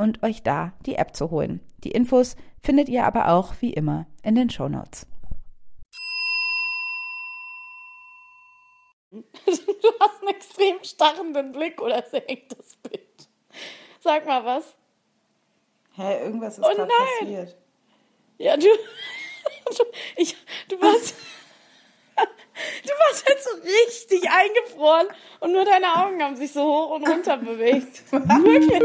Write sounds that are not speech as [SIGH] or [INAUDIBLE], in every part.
und euch da die App zu holen. Die Infos findet ihr aber auch wie immer in den Show Notes. [LAUGHS] Du hast einen extrem starrenden Blick oder senkt das Bild. Sag mal was. Hä, irgendwas ist oh, gerade passiert. Ja, du, [LAUGHS] du, ich, du warst, du warst jetzt so richtig eingefroren und nur deine Augen haben sich so hoch und runter bewegt. [LAUGHS] Wirklich.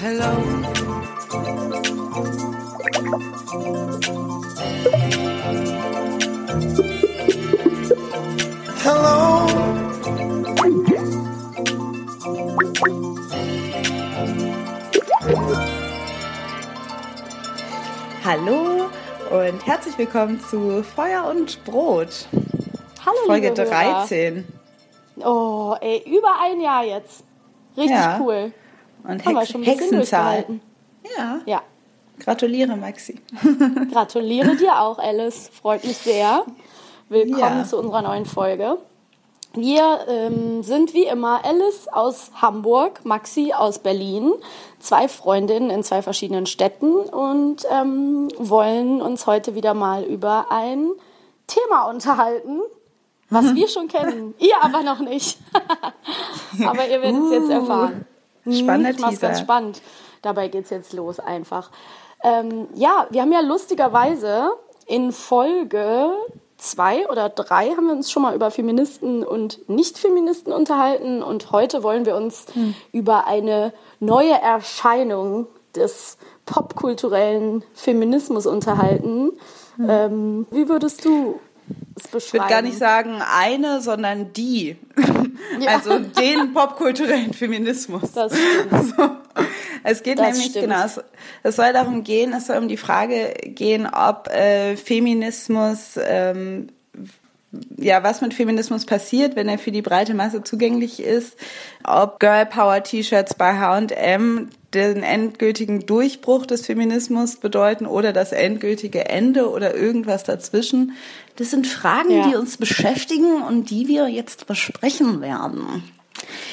Hello. Hello. Hallo und herzlich willkommen zu Feuer und Brot. Hallo, Folge 13. Oh, ey, über ein Jahr jetzt. Richtig ja. cool. Und Hex Hexenzahl. Ja. Ja. Gratuliere, Maxi. Gratuliere dir auch, Alice. Freut mich sehr. Willkommen ja. zu unserer neuen Folge. Wir ähm, sind wie immer Alice aus Hamburg, Maxi aus Berlin, zwei Freundinnen in zwei verschiedenen Städten und ähm, wollen uns heute wieder mal über ein Thema unterhalten, was wir schon kennen, [LAUGHS] ihr aber noch nicht. [LAUGHS] aber ihr werdet es uh. jetzt erfahren. Spannender ich Teaser. ganz spannend. Dabei geht es jetzt los einfach. Ähm, ja, wir haben ja lustigerweise in Folge zwei oder drei haben wir uns schon mal über Feministen und Nicht-Feministen unterhalten und heute wollen wir uns hm. über eine neue Erscheinung des popkulturellen Feminismus unterhalten. Hm. Ähm, wie würdest du ich würde gar nicht sagen eine, sondern die. [LAUGHS] Ja. Also den popkulturellen Feminismus. Das stimmt. [LAUGHS] Also, es geht das nämlich, stimmt. genau, es, es, soll darum gehen, es soll um die Frage gehen, ob äh, Feminismus ähm, ja, was mit Feminismus passiert, wenn er für die breite Masse zugänglich ist, ob Girl Power T-Shirts bei H&M den endgültigen Durchbruch des Feminismus bedeuten oder das endgültige Ende oder irgendwas dazwischen. Das sind Fragen, ja. die uns beschäftigen und die wir jetzt besprechen werden.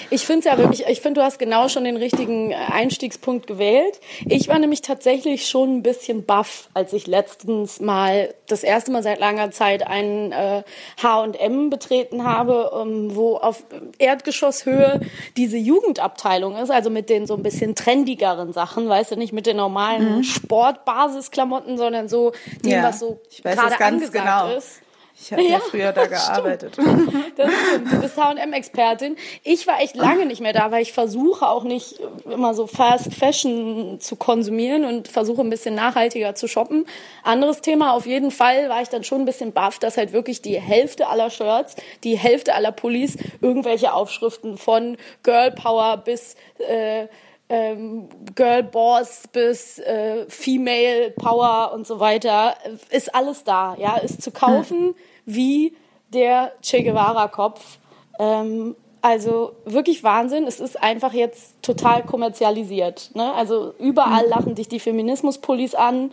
Ich finde es ja wirklich, ich finde, du hast genau schon den richtigen äh, Einstiegspunkt gewählt. Ich war nämlich tatsächlich schon ein bisschen baff, als ich letztens mal das erste Mal seit langer Zeit einen äh, H&M betreten habe, ähm, wo auf Erdgeschosshöhe diese Jugendabteilung ist, also mit den so ein bisschen trendigeren Sachen, weißt du, nicht mit den normalen mhm. Sportbasisklamotten, sondern so dem, ja, was so gerade angesagt genau. ist. Ich habe ja, ja, früher da [LAUGHS] gearbeitet. Das stimmt. Du bist H&M-Expertin. Ich war echt lange nicht mehr da, weil ich versuche auch nicht immer so Fast Fashion zu konsumieren und versuche ein bisschen nachhaltiger zu shoppen. Anderes Thema, auf jeden Fall war ich dann schon ein bisschen baff, dass halt wirklich die Hälfte aller Shirts, die Hälfte aller Pullis irgendwelche Aufschriften von Girl Power bis äh, ähm, Girl Boss bis äh, Female Power und so weiter, ist alles da, ja, ist zu kaufen hm. wie der Che Guevara Kopf. Ähm, also wirklich Wahnsinn. Es ist einfach jetzt total kommerzialisiert. Ne? Also überall hm. lachen dich die Feminismus-Pullis an.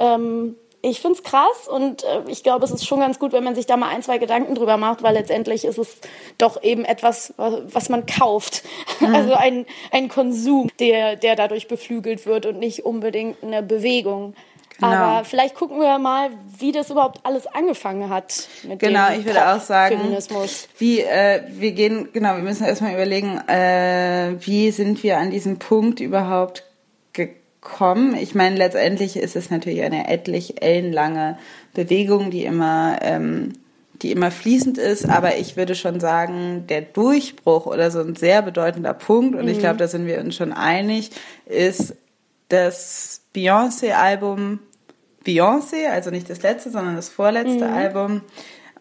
Ähm, ich finde es krass und äh, ich glaube, es ist schon ganz gut, wenn man sich da mal ein, zwei Gedanken drüber macht, weil letztendlich ist es doch eben etwas, was man kauft. Mhm. [LAUGHS] Also ein, ein Konsum, der, der dadurch beflügelt wird und nicht unbedingt eine Bewegung. Genau. Aber vielleicht gucken wir mal, wie das überhaupt alles angefangen hat. Mit genau, dem ich würde auch sagen, Feminismus. wie äh, wir gehen, genau, wir müssen erstmal überlegen, äh, wie sind wir an diesem Punkt überhaupt kommen. Ich meine, letztendlich ist es natürlich eine etlich ellenlange Bewegung, die immer, ähm, die immer fließend ist, aber ich würde schon sagen, der Durchbruch oder so ein sehr bedeutender Punkt, und mhm. ich glaube, da sind wir uns schon einig, ist das Beyoncé-Album Beyoncé, also nicht das letzte, sondern das vorletzte mhm. Album.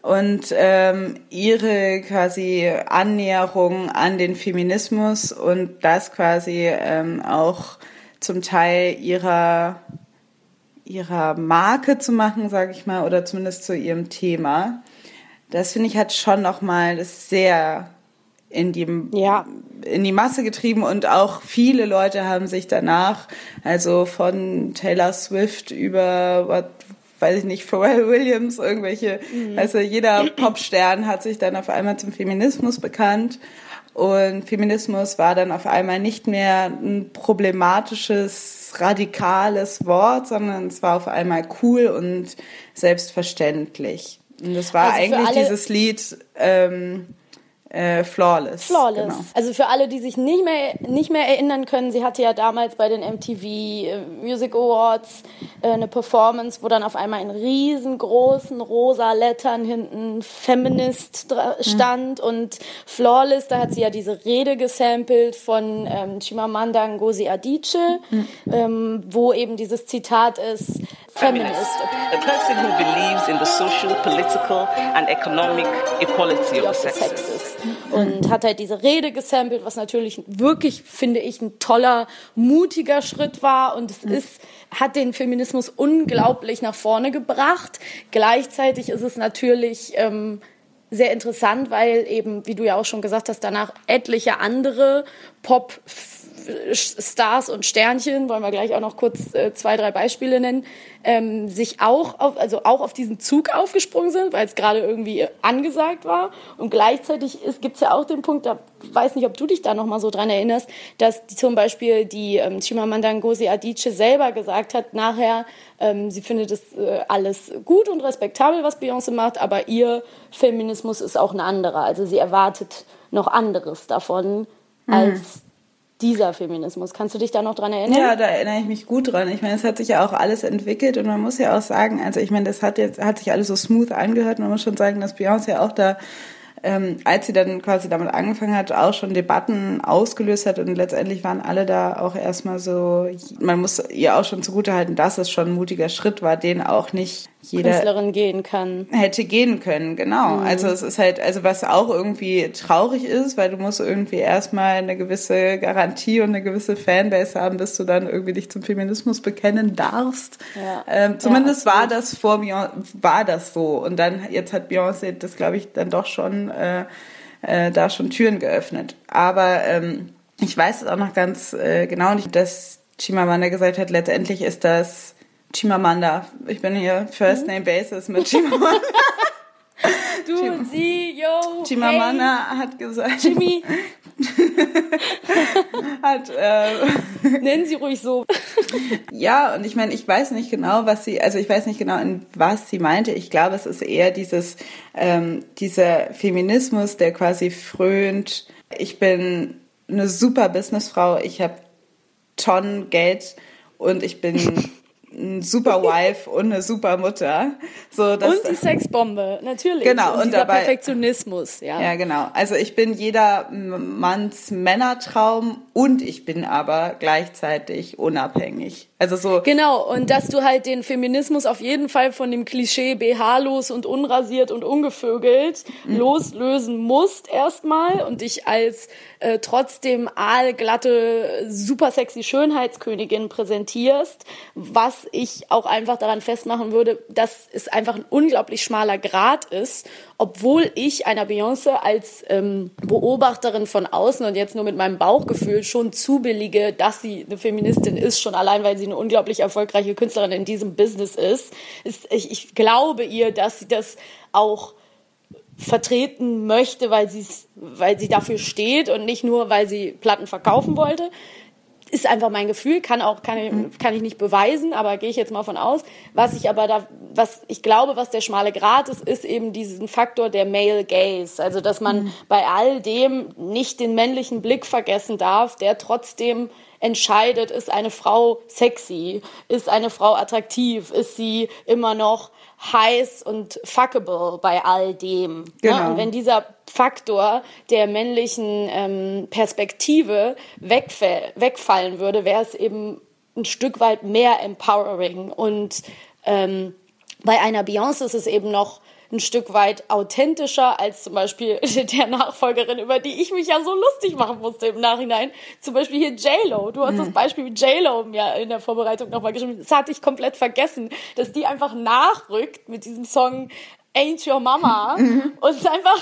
Und ähm, ihre quasi Annäherung an den Feminismus und das quasi ähm, auch zum Teil ihrer, ihrer Marke zu machen, sage ich mal, oder zumindest zu ihrem Thema. Das finde ich hat schon nochmal das sehr in die, ja. in die Masse getrieben und auch viele Leute haben sich danach, also von Taylor Swift über, was, weiß ich nicht, Pharrell Williams, irgendwelche, mhm. also jeder Popstern hat sich dann auf einmal zum Feminismus bekannt und Feminismus war dann auf einmal nicht mehr ein problematisches, radikales Wort, sondern es war auf einmal cool und selbstverständlich. Und das war also eigentlich dieses Lied, ähm, äh, Flawless. Flawless. Genau. Also für alle, die sich nicht mehr, nicht mehr erinnern können, sie hatte ja damals bei den MTV äh, Music Awards äh, eine Performance, wo dann auf einmal in riesengroßen rosa Lettern hinten Feminist mhm. stand mhm. und Flawless, da hat sie ja diese Rede gesampelt von ähm, Chimamanda Ngozi Adichie, mhm. ähm, wo eben dieses Zitat ist, Feminist. A person who believes in the social, political and economic equality of the sexes. Und hat halt diese Rede gesampelt, was natürlich wirklich, finde ich, ein toller, mutiger Schritt war. Und es ist, hat den Feminismus unglaublich nach vorne gebracht. Gleichzeitig ist es natürlich, ähm, sehr interessant, weil eben, wie du ja auch schon gesagt hast, danach etliche andere Pop Stars und Sternchen, wollen wir gleich auch noch kurz äh, zwei, drei Beispiele nennen, ähm, sich auch auf, also auch auf diesen Zug aufgesprungen sind, weil es gerade irgendwie angesagt war. Und gleichzeitig gibt es ja auch den Punkt, da weiß nicht, ob du dich da noch mal so dran erinnerst, dass die, zum Beispiel die ähm, Chimamanda Ngozi Adichie selber gesagt hat, nachher, ähm, sie findet es äh, alles gut und respektabel, was Beyoncé macht, aber ihr Feminismus ist auch ein anderer. Also sie erwartet noch anderes davon mhm. als dieser Feminismus. Kannst du dich da noch dran erinnern? Ja, da erinnere ich mich gut dran. Ich meine, es hat sich ja auch alles entwickelt und man muss ja auch sagen, also ich meine, das hat jetzt hat sich alles so smooth angehört. Man muss schon sagen, dass Beyoncé auch da ähm, als sie dann quasi damit angefangen hat, auch schon Debatten ausgelöst hat und letztendlich waren alle da auch erstmal so, man muss ihr auch schon zugutehalten, dass es schon ein mutiger Schritt war, den auch nicht jeder Künstlerin gehen kann. Hätte gehen können, genau. Mhm. Also es ist halt, also was auch irgendwie traurig ist, weil du musst irgendwie erstmal eine gewisse Garantie und eine gewisse Fanbase haben, bis du dann irgendwie dich zum Feminismus bekennen darfst. Ja. Ähm, zumindest ja, war das vor Beyoncé, war das so. Und dann, jetzt hat Beyoncé das, glaube ich, dann doch schon äh, äh, da schon Türen geöffnet. Aber ähm, ich weiß es auch noch ganz äh, genau nicht, dass Chimamanda gesagt hat, letztendlich ist das Chimamanda. Ich bin hier First Name Basis mit Chimamanda. [LAUGHS] du Chim und sie, yo. Chimamanda hey. hat gesagt. Jimmy. [LAUGHS] hat, äh, [LAUGHS] Nennen Sie ruhig so. ja, und ich meine, ich weiß nicht genau, was sie, also ich weiß nicht genau, in was sie meinte. Ich glaube, es ist eher dieses, ähm, dieser Feminismus, der quasi frönt. Ich bin eine super Businessfrau. Ich habe Tonnen Geld und ich bin ein super Wife und eine super Mutter. So, dass, und die Sexbombe, natürlich. Genau. Und, und dieser dabei, Perfektionismus, ja. Ja, genau. Also ich bin jeder Manns Männertraum und ich bin aber gleichzeitig unabhängig. Also so. Genau. Und dass du halt den Feminismus auf jeden Fall von dem Klischee BH-los und unrasiert und ungevögelt mhm. loslösen musst erstmal und dich als äh, trotzdem aalglatte, super sexy Schönheitskönigin präsentierst, was ich auch einfach daran festmachen würde, dass es einfach ein unglaublich schmaler Grad ist, obwohl ich einer Beyoncé als ähm, Beobachterin von außen und jetzt nur mit meinem Bauchgefühl schon zubillige, dass sie eine Feministin ist, schon allein, weil sie eine unglaublich erfolgreiche Künstlerin in diesem Business ist. ist ich, ich glaube ihr, dass sie das auch vertreten möchte, weil weil sie dafür steht und nicht nur, weil sie Platten verkaufen wollte. Ist einfach mein Gefühl, kann auch kann ich, kann ich nicht beweisen, aber gehe ich jetzt mal von aus. Was ich aber da, was ich glaube, was der schmale Grat ist, ist eben diesen Faktor der Male Gaze, also dass man mhm. bei all dem nicht den männlichen Blick vergessen darf, der trotzdem entscheidet, ist eine Frau sexy, ist eine Frau attraktiv, ist sie immer noch heiß und fuckable bei all dem. Ne? Genau. Ne? Und wenn dieser Faktor der männlichen ähm, Perspektive wegfallen würde, wäre es eben ein Stück weit mehr empowering. Und ähm, bei einer Beyoncé ist es eben noch ein Stück weit authentischer als zum Beispiel [LAUGHS] der Nachfolgerin, über die ich mich ja so lustig machen musste im Nachhinein. Zum Beispiel hier J-Lo. Du hast mhm. das Beispiel mit J-Lo mir in der Vorbereitung nochmal geschrieben. Das hatte ich komplett vergessen, dass die einfach nachrückt mit diesem Song Ain't Your Mama. Mhm. Und einfach,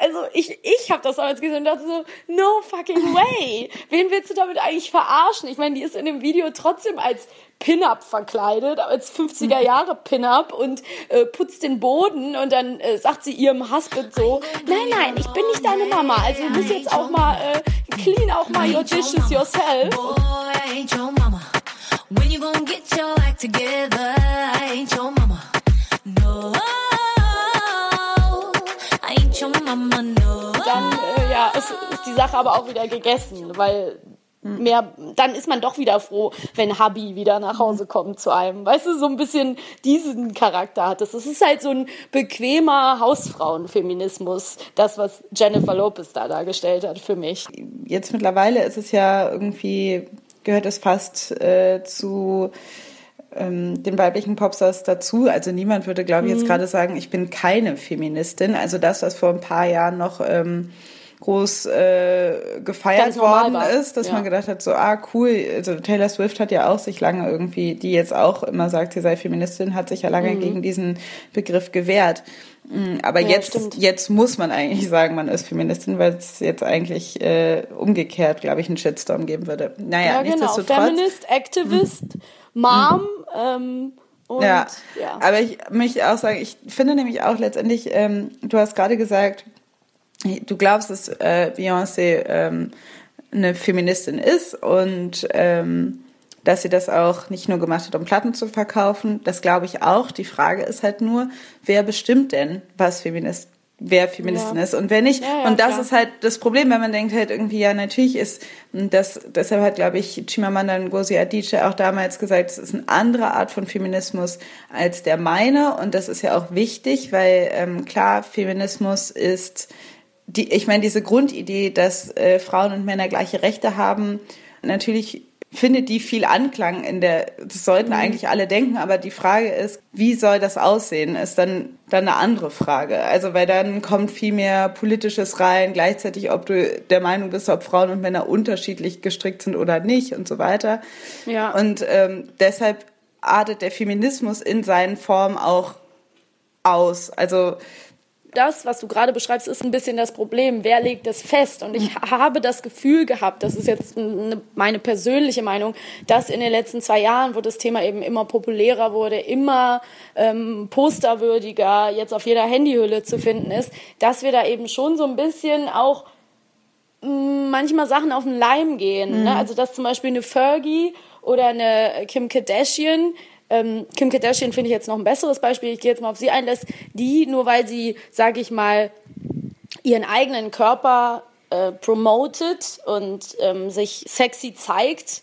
also ich, ich habe das damals gesehen und dachte so, no fucking way. Wen willst du damit eigentlich verarschen? Ich meine, die ist in dem Video trotzdem als Pin-Up verkleidet, als 50er Jahre Pin-Up und äh, putzt den Boden und dann äh, sagt sie ihrem Husband so, nein, nein, ich bin nicht deine Mama, also du musst jetzt auch mal äh, clean auch mal your dishes yourself. When you gonna get your act together, I ain't your mama. No, Dann, äh, ja, ist, ist die Sache aber auch wieder gegessen, weil mehr, dann ist man doch wieder froh, wenn Hubby wieder nach Hause kommt zu einem. Weißt du, so ein bisschen diesen Charakter hat es. Es ist halt so ein bequemer Hausfrauenfeminismus, das, was Jennifer Lopez da dargestellt hat für mich. Jetzt mittlerweile ist es ja irgendwie, gehört es fast äh, zu ähm, den weiblichen Popstars dazu. Also niemand würde, glaube ich, jetzt mhm. gerade sagen, ich bin keine Feministin. Also das, was vor ein paar Jahren noch ähm, groß äh, gefeiert worden ist, dass ja. man gedacht hat, so, ah, cool, also Taylor Swift hat ja auch sich lange irgendwie, die jetzt auch immer sagt, sie sei Feministin, hat sich ja lange mhm. gegen diesen Begriff gewehrt. Mm, aber ja, jetzt, jetzt muss man eigentlich sagen, man ist Feministin, weil es jetzt eigentlich äh, umgekehrt, glaube ich, einen Shitstorm geben würde. Naja, ja, genau. Feminist, Activist, mhm. Mom, ähm, und, ja. ja, aber ich möchte auch sagen, ich finde nämlich auch letztendlich, ähm, du hast gerade gesagt, du glaubst, dass äh, Beyoncé ähm, eine Feministin ist und ähm, dass sie das auch nicht nur gemacht hat, um Platten zu verkaufen. Das glaube ich auch. Die Frage ist halt nur, wer bestimmt denn, was Feminist, wer Feministin ja. ist und wer nicht. Ja, ja, und das klar. ist halt das Problem, wenn man denkt halt irgendwie, ja, natürlich ist das, deshalb hat, glaube ich, Chimamanda Ngozi Adichie auch damals gesagt, es ist eine andere Art von Feminismus als der meine und das ist ja auch wichtig, weil ähm, klar, Feminismus ist die, ich meine, diese Grundidee, dass äh, Frauen und Männer gleiche Rechte haben, natürlich findet die viel Anklang in der, das sollten mhm. eigentlich alle denken, aber die Frage ist, wie soll das aussehen, ist dann, dann eine andere Frage. Also, weil dann kommt viel mehr Politisches rein, gleichzeitig, ob du der Meinung bist, ob Frauen und Männer unterschiedlich gestrickt sind oder nicht und so weiter. Ja. Und ähm, deshalb artet der Feminismus in seinen Formen auch aus. Also, das, was du gerade beschreibst, ist ein bisschen das Problem. Wer legt das fest? Und ich habe das Gefühl gehabt, das ist jetzt eine, meine persönliche Meinung, dass in den letzten zwei Jahren, wo das Thema eben immer populärer wurde, immer ähm, posterwürdiger, jetzt auf jeder Handyhülle zu finden ist, dass wir da eben schon so ein bisschen auch manchmal Sachen auf den Leim gehen. Mhm. Ne? Also dass zum Beispiel eine Fergie oder eine Kim Kardashian ähm, Kim Kardashian finde ich jetzt noch ein besseres Beispiel. Ich gehe jetzt mal auf sie ein, dass die, nur weil sie, sage ich mal, ihren eigenen Körper äh, promotet und ähm, sich sexy zeigt,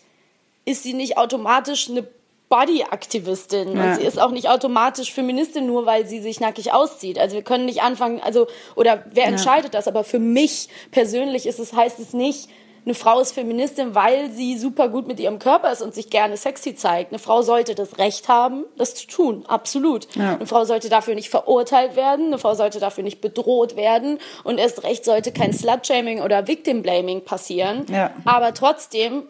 ist sie nicht automatisch eine Body-Aktivistin ja. und sie ist auch nicht automatisch Feministin, nur weil sie sich nackig auszieht. Also wir können nicht anfangen, also oder wer entscheidet ja. das? Aber für mich persönlich ist es heißt es nicht, eine Frau ist Feministin, weil sie super gut mit ihrem Körper ist und sich gerne sexy zeigt. Eine Frau sollte das Recht haben, das zu tun, absolut. Ja. Eine Frau sollte dafür nicht verurteilt werden, eine Frau sollte dafür nicht bedroht werden und erst recht sollte kein Slut-Shaming oder Victim-Blaming passieren. Ja. Aber trotzdem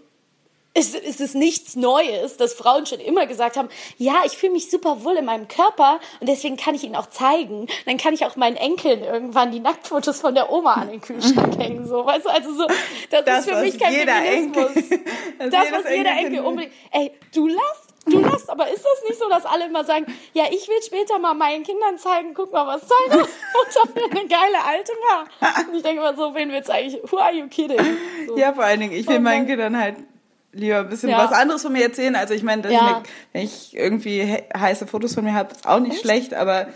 ist, ist es nichts Neues, dass Frauen schon immer gesagt haben, ja, ich fühle mich super wohl in meinem Körper und deswegen kann ich ihn auch zeigen. Dann kann ich auch meinen Enkeln irgendwann die Nacktfotos von der Oma an den Kühlschrank [LAUGHS] hängen. So, weißt du, also so, das, das ist für mich kein Feminismus. Enkel, [LAUGHS] das, das was jeder Enkel, Enkel unbedingt. Ey, du lass du lässt, aber ist das nicht so, dass alle immer sagen, ja, ich will später mal meinen Kindern zeigen, guck mal, was deine Mutter für eine geile Alte war. [LAUGHS] Und ich denke mal so, wen willst du eigentlich, who are you kidding? So. Ja, vor allen Dingen, ich will meinen Kindern halt lieber ein bisschen ja. was anderes von mir erzählen. Also ich meine, ja. wenn ich irgendwie heiße Fotos von mir habe, ist auch nicht Echt? schlecht, aber ja.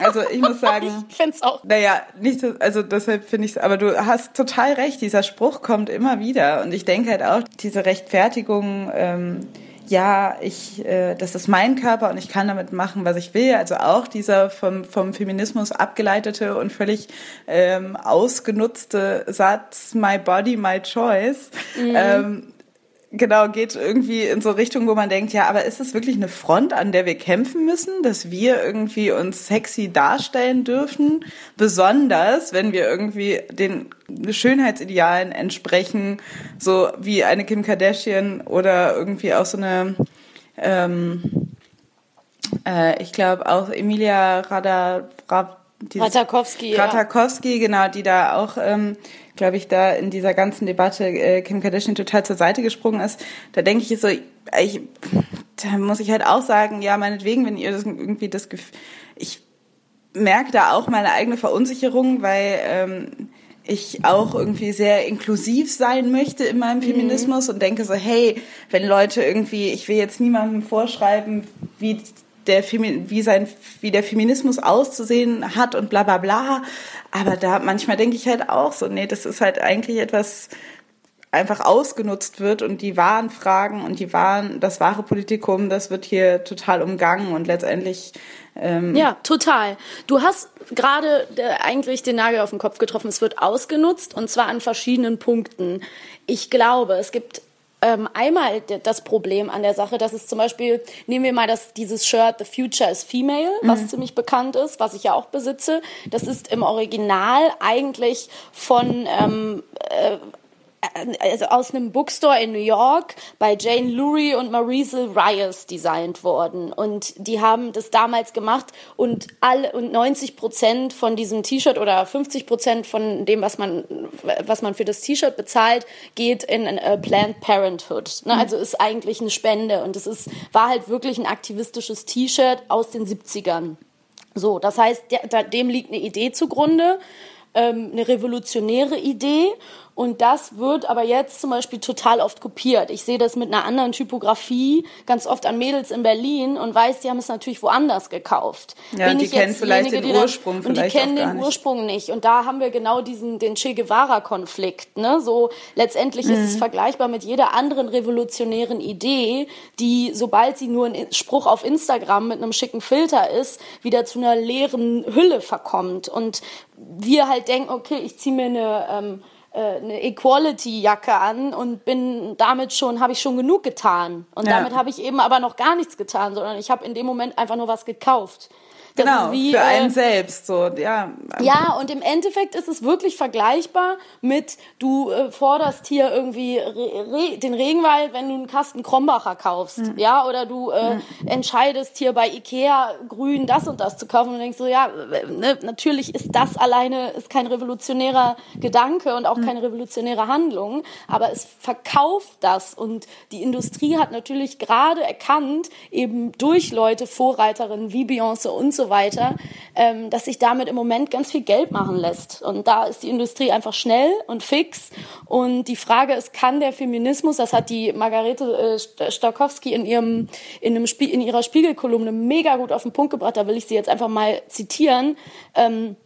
also ich muss [LAUGHS] sagen. ich finde es auch. Naja, nicht, also deshalb finde ich es, aber du hast total recht, dieser Spruch kommt immer wieder. Und ich denke halt auch, diese Rechtfertigung, ähm, ja, ich, äh, das ist mein Körper und ich kann damit machen, was ich will. Also auch dieser vom, vom Feminismus abgeleitete und völlig ähm, ausgenutzte Satz, my body, my choice, mhm. ähm, genau, geht irgendwie in so Richtung, wo man denkt, ja, aber ist es wirklich eine Front, an der wir kämpfen müssen, dass wir irgendwie uns sexy darstellen dürfen? Besonders, wenn wir irgendwie den Schönheitsidealen entsprechen, so wie eine Kim Kardashian oder irgendwie auch so eine, ähm, äh, ich glaube auch Emilia Rada, Ratakowski, Ratakowski, ja. genau, die da auch ähm, glaube ich, da in dieser ganzen Debatte äh, Kim Kardashian total zur Seite gesprungen ist, da denke ich so, ich, da muss ich halt auch sagen, ja, meinetwegen, wenn ihr das irgendwie das Gefühl, ich merke da auch meine eigene Verunsicherung, weil ähm, ich auch irgendwie sehr inklusiv sein möchte in meinem mhm. Feminismus mhm. und denke so, hey, wenn Leute irgendwie, ich will jetzt niemandem vorschreiben, wie der Femi wie sein wie der Feminismus auszusehen hat und bla bla bla, aber da manchmal denke ich halt auch so, nee, das ist halt eigentlich etwas einfach ausgenutzt wird und die wahren Fragen und die wahren, das wahre Politikum, das wird hier total umgangen und letztendlich ähm ja, total. Du hast gerade äh, eigentlich den Nagel auf den Kopf getroffen. Es wird ausgenutzt und zwar an verschiedenen Punkten. Ich glaube, es gibt ähm, einmal das Problem an der Sache, dass es zum Beispiel, nehmen wir mal das, dieses Shirt The Future is Female, was mhm. ziemlich bekannt ist, was ich ja auch besitze. Das ist im Original eigentlich von ähm, äh, also aus einem Bookstore in New York bei Jane Lurie und Maurice Ryers designt worden. Und die haben das damals gemacht und alle und 90 Prozent von diesem T-Shirt oder 50 Prozent von dem, was man, was man für das T-Shirt bezahlt, geht in uh, Planned Parenthood. Ne? Also ist eigentlich eine Spende und es ist, war halt wirklich ein aktivistisches T-Shirt aus den 70ern. So, das heißt, dem liegt eine Idee zugrunde, ähm, eine revolutionäre Idee und das wird aber jetzt zum Beispiel total oft kopiert. Ich sehe das mit einer anderen Typografie ganz oft an Mädels in Berlin und weiß, die haben es natürlich woanders gekauft. Ja, Bin die kennen vielleicht den Ursprung dann, Und die kennen den nicht. Ursprung nicht. Und da haben wir genau diesen, den Che Guevara-Konflikt. Ne? So, letztendlich mhm. ist es mhm. vergleichbar mit jeder anderen revolutionären Idee, die, sobald sie nur ein Spruch auf Instagram mit einem schicken Filter ist, wieder zu einer leeren Hülle verkommt. Und wir halt denken, okay, ich ziehe mir eine, ähm, äh, eine Equality-Jacke an und bin damit schon, habe ich schon genug getan. Und ja. damit habe ich eben aber noch gar nichts getan, sondern ich habe in dem Moment einfach nur was gekauft. Das genau, wie, für einen äh, selbst so, ja. Ja, und im Endeffekt ist es wirklich vergleichbar mit, du äh, forderst hier irgendwie Re den Regenwald, wenn du einen Kasten Krombacher kaufst, mhm. ja, oder du äh, mhm. entscheidest hier bei Ikea grün das und das zu kaufen und denkst so, ja, ne, natürlich ist das alleine ist kein revolutionärer Gedanke und auch mhm. keine revolutionäre Handlung, aber es verkauft das und die Industrie hat natürlich gerade erkannt, eben durch Leute, Vorreiterinnen wie Beyoncé und so so weiter, ähm, dass sich damit im Moment ganz viel Geld machen lässt. Und da ist die Industrie einfach schnell und fix. Und die Frage ist, kann der Feminismus, das hat die Margarete äh, Stokowski in ihrem in, einem Spie in ihrer Spiegelkolumne mega gut auf den Punkt gebracht, da will ich sie jetzt einfach mal zitieren. Ähm,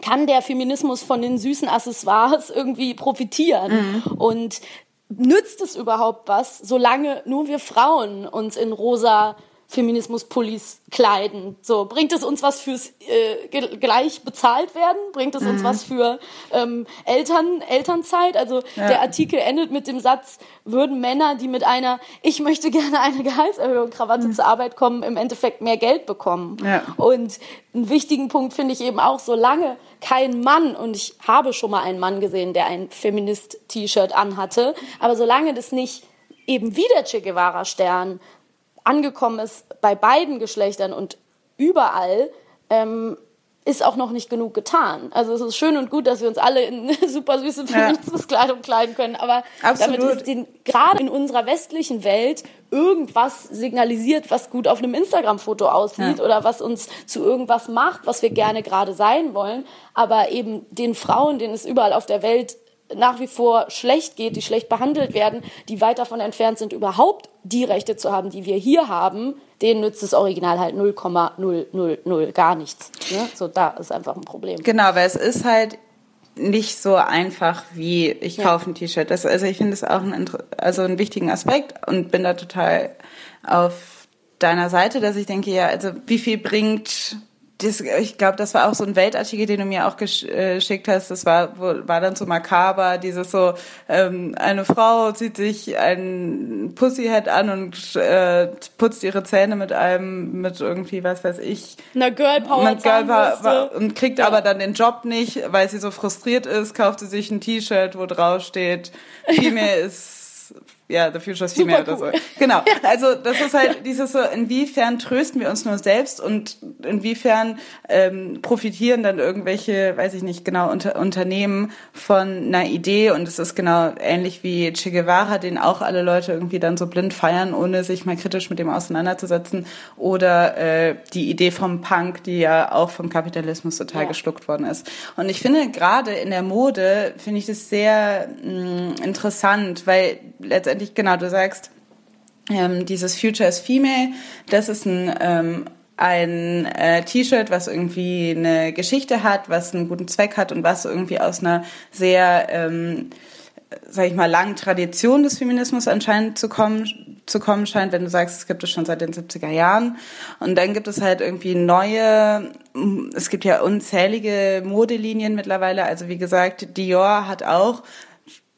kann der Feminismus von den süßen Accessoires irgendwie profitieren? Mhm. Und nützt es überhaupt was, solange nur wir Frauen uns in rosa Feminismus-Pullis kleiden. So, bringt es uns was fürs äh, gleich bezahlt werden? Bringt es mhm. uns was für ähm, Eltern, Elternzeit? Also ja. der Artikel endet mit dem Satz, würden Männer, die mit einer Ich möchte gerne eine Gehaltserhöhung Krawatte mhm. zur Arbeit kommen, im Endeffekt mehr Geld bekommen. Ja. Und einen wichtigen Punkt finde ich eben auch, solange kein Mann, und ich habe schon mal einen Mann gesehen, der ein Feminist-T-Shirt anhatte, aber solange das nicht eben wie der Che Guevara-Stern angekommen ist bei beiden Geschlechtern und überall, ähm, ist auch noch nicht genug getan. Also es ist schön und gut, dass wir uns alle in [LAUGHS] super süße Feminismuskleidung kleiden können, aber Absolut. damit ist den, gerade in unserer westlichen Welt irgendwas signalisiert, was gut auf einem Instagram-Foto aussieht ja. oder was uns zu irgendwas macht, was wir gerne gerade sein wollen, aber eben den Frauen, denen es überall auf der Welt nach wie vor schlecht geht, die schlecht behandelt werden, die weit davon entfernt sind, überhaupt die Rechte zu haben, die wir hier haben, denen nützt das Original halt 0,000 gar nichts. Ne? So, da ist einfach ein Problem. Genau, weil es ist halt nicht so einfach wie ich ja. kaufe ein T-Shirt. Also ich finde es auch ein, also einen wichtigen Aspekt und bin da total auf deiner Seite, dass ich denke, ja, also wie viel bringt das, ich glaube, das war auch so ein Weltartikel, den du mir auch äh, geschickt hast. Das war, war dann so makaber, dieses so, ähm, eine Frau zieht sich ein Pussyhead an und äh, putzt ihre Zähne mit einem, mit irgendwie, was weiß ich. Na Girl Power. Mit Girl Power und kriegt ja. aber dann den Job nicht, weil sie so frustriert ist, kauft sie sich ein T-Shirt, wo drauf steht, [LAUGHS] Female ist ja, The Future is Female cool. oder so. Genau. [LAUGHS] Also das ist halt dieses so, inwiefern trösten wir uns nur selbst und inwiefern ähm, profitieren dann irgendwelche, weiß ich nicht genau, unter, Unternehmen von einer Idee und es ist genau ähnlich wie Che Guevara, den auch alle Leute irgendwie dann so blind feiern, ohne sich mal kritisch mit dem auseinanderzusetzen oder äh, die Idee vom Punk, die ja auch vom Kapitalismus total ja. geschluckt worden ist. Und ich finde gerade in der Mode, finde ich das sehr mh, mm, interessant, weil letztendlich genau, du sagst, ähm, dieses Future is Female, das ist ein, ähm, ein äh, T-Shirt, was irgendwie eine Geschichte hat, was einen guten Zweck hat und was irgendwie aus einer sehr, ähm, sag ich mal, langen Tradition des Feminismus anscheinend zu kommen, zu kommen scheint, wenn du sagst, es gibt es schon seit den 70er Jahren. Und dann gibt es halt irgendwie neue, es gibt ja unzählige Modelinien mittlerweile. Also wie gesagt, Dior hat auch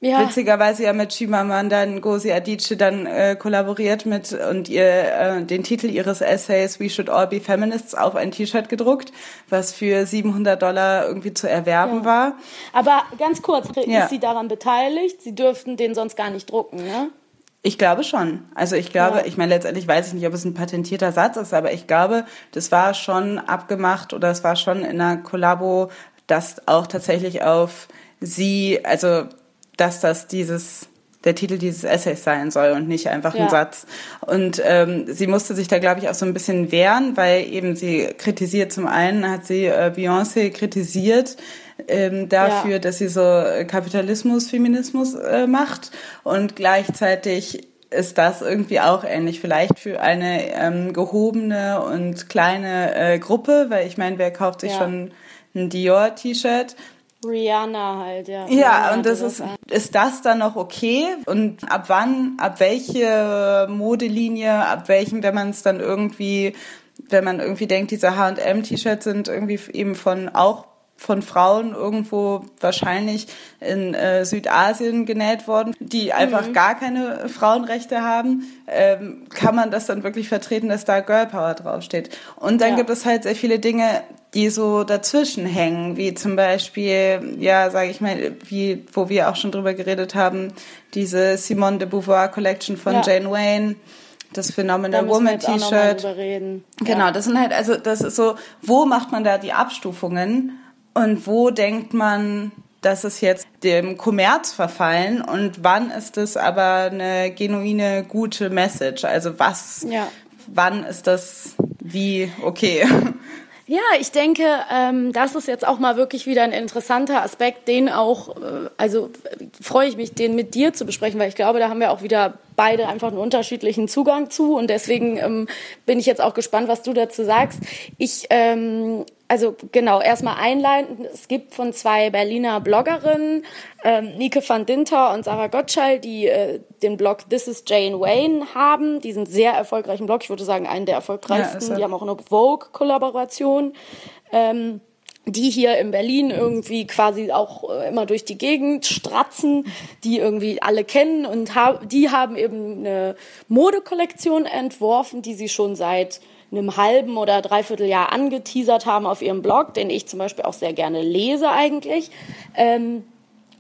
ja. witzigerweise ja mit Chimamanda Ngozi Adichie dann äh, kollaboriert mit und ihr äh, den Titel ihres Essays We Should All Be Feminists auf ein T-Shirt gedruckt, was für 700 Dollar irgendwie zu erwerben ja. war. Aber ganz kurz, ja. ist sie daran beteiligt? Sie dürften den sonst gar nicht drucken, ne? Ich glaube schon. Also ich glaube, ja. ich meine, letztendlich weiß ich nicht, ob es ein patentierter Satz ist, aber ich glaube, das war schon abgemacht oder es war schon in einer Kollabo, dass auch tatsächlich auf sie, also dass das dieses der Titel dieses Essays sein soll und nicht einfach ja. ein Satz. Und ähm, sie musste sich da, glaube ich, auch so ein bisschen wehren, weil eben sie kritisiert, zum einen hat sie äh, Beyoncé kritisiert, ähm, dafür, ja. dass sie so Kapitalismus, Feminismus äh, macht und gleichzeitig ist das irgendwie auch ähnlich, vielleicht für eine ähm, gehobene und kleine äh, Gruppe, weil ich meine, wer kauft sich ja. schon ein Dior-T-Shirt? Rihanna halt, ja. Ja, und das ist, ist das dann noch okay? Und ab wann, ab welche Modelinie, ab welchem, wenn man es dann irgendwie, wenn man irgendwie denkt, diese H&M-T-Shirts sind irgendwie eben von auch von Frauen irgendwo wahrscheinlich in äh, Südasien genäht worden, die einfach mhm. gar keine Frauenrechte haben, ähm, kann man das dann wirklich vertreten, dass da Girl Power draufsteht. Und dann ja. gibt es halt sehr viele Dinge, die so dazwischen hängen, wie zum Beispiel, ja, sage ich mal, wie wo wir auch schon drüber geredet haben, diese Simone de Beauvoir Collection von ja. Jane Wayne das Phenomenal Woman T-Shirt. Genau, ja. das sind halt, also das ist so, wo macht man da die Abstufungen und wo denkt man, das ist jetzt dem Kommerz verfallen und wann ist es aber eine genuine gute Message? Also was, ja. wann ist das wie okay? [LAUGHS] Ja, ich denke, ähm, das ist jetzt auch mal wirklich wieder ein interessanter Aspekt, den auch, äh, also freue ich mich, den mit dir zu besprechen, weil ich glaube, da haben wir auch wieder beide einfach einen unterschiedlichen Zugang zu und deswegen ähm, bin ich jetzt auch gespannt, was du dazu sagst. Ich ähm, also genau, erstmal einleiten. Es gibt von zwei Berliner Bloggerinnen, ähm, Nike van Dinter und Sarah Gottschall, die äh, den Blog This is Jane Wayne haben. Die sind sehr erfolgreichen Blog, ich würde sagen, einen der erfolgreichsten. Ja, die haben auch eine Vogue-Kollaboration. Ähm, die hier in Berlin irgendwie quasi auch äh, immer durch die Gegend stratzen, die irgendwie alle kennen und ha die haben eben eine Modekollektion entworfen, die sie schon seit einem halben oder dreiviertel Jahr angeteasert haben auf ihrem Blog, den ich zum Beispiel auch sehr gerne lese eigentlich, ähm,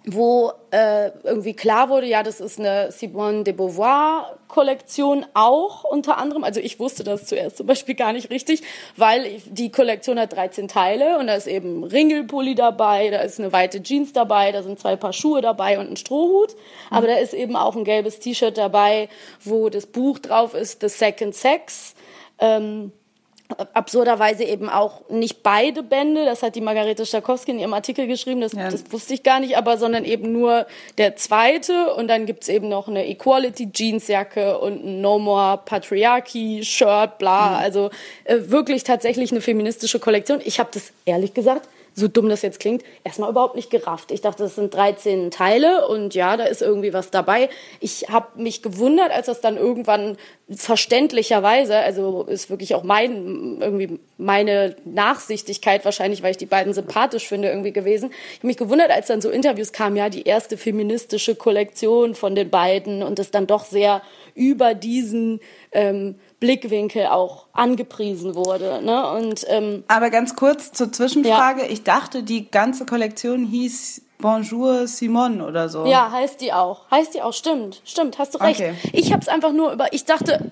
wo äh, irgendwie klar wurde, ja, das ist eine Simone de Beauvoir Kollektion auch unter anderem. Also ich wusste das zuerst zum Beispiel gar nicht richtig, weil die Kollektion hat 13 Teile und da ist eben Ringelpulli dabei, da ist eine weite Jeans dabei, da sind zwei Paar Schuhe dabei und ein Strohhut. Aber da ist eben auch ein gelbes T-Shirt dabei, wo das Buch drauf ist, The Second Sex ähm, absurderweise eben auch nicht beide Bände, das hat die Margarete Stakowski in ihrem Artikel geschrieben, das, ja. das wusste ich gar nicht, aber sondern eben nur der zweite und dann gibt's eben noch eine Equality Jeansjacke und ein No More Patriarchy Shirt, bla, mhm. also äh, wirklich tatsächlich eine feministische Kollektion. Ich habe das ehrlich gesagt so dumm das jetzt klingt, erstmal überhaupt nicht gerafft. Ich dachte, das sind 13 Teile und ja, da ist irgendwie was dabei. Ich habe mich gewundert, als das dann irgendwann verständlicherweise, also ist wirklich auch mein irgendwie meine Nachsichtigkeit wahrscheinlich, weil ich die beiden sympathisch finde irgendwie gewesen. Ich habe mich gewundert, als dann so Interviews kamen, ja, die erste feministische Kollektion von den beiden und es dann doch sehr über diesen ähm, Blickwinkel auch angepriesen wurde. Ne? Und, ähm, Aber ganz kurz zur Zwischenfrage. Ja. Ich dachte, die ganze Kollektion hieß Bonjour Simone oder so. Ja, heißt die auch. Heißt die auch, stimmt. Stimmt, hast du recht. Okay. Ich habe es einfach nur über, ich dachte,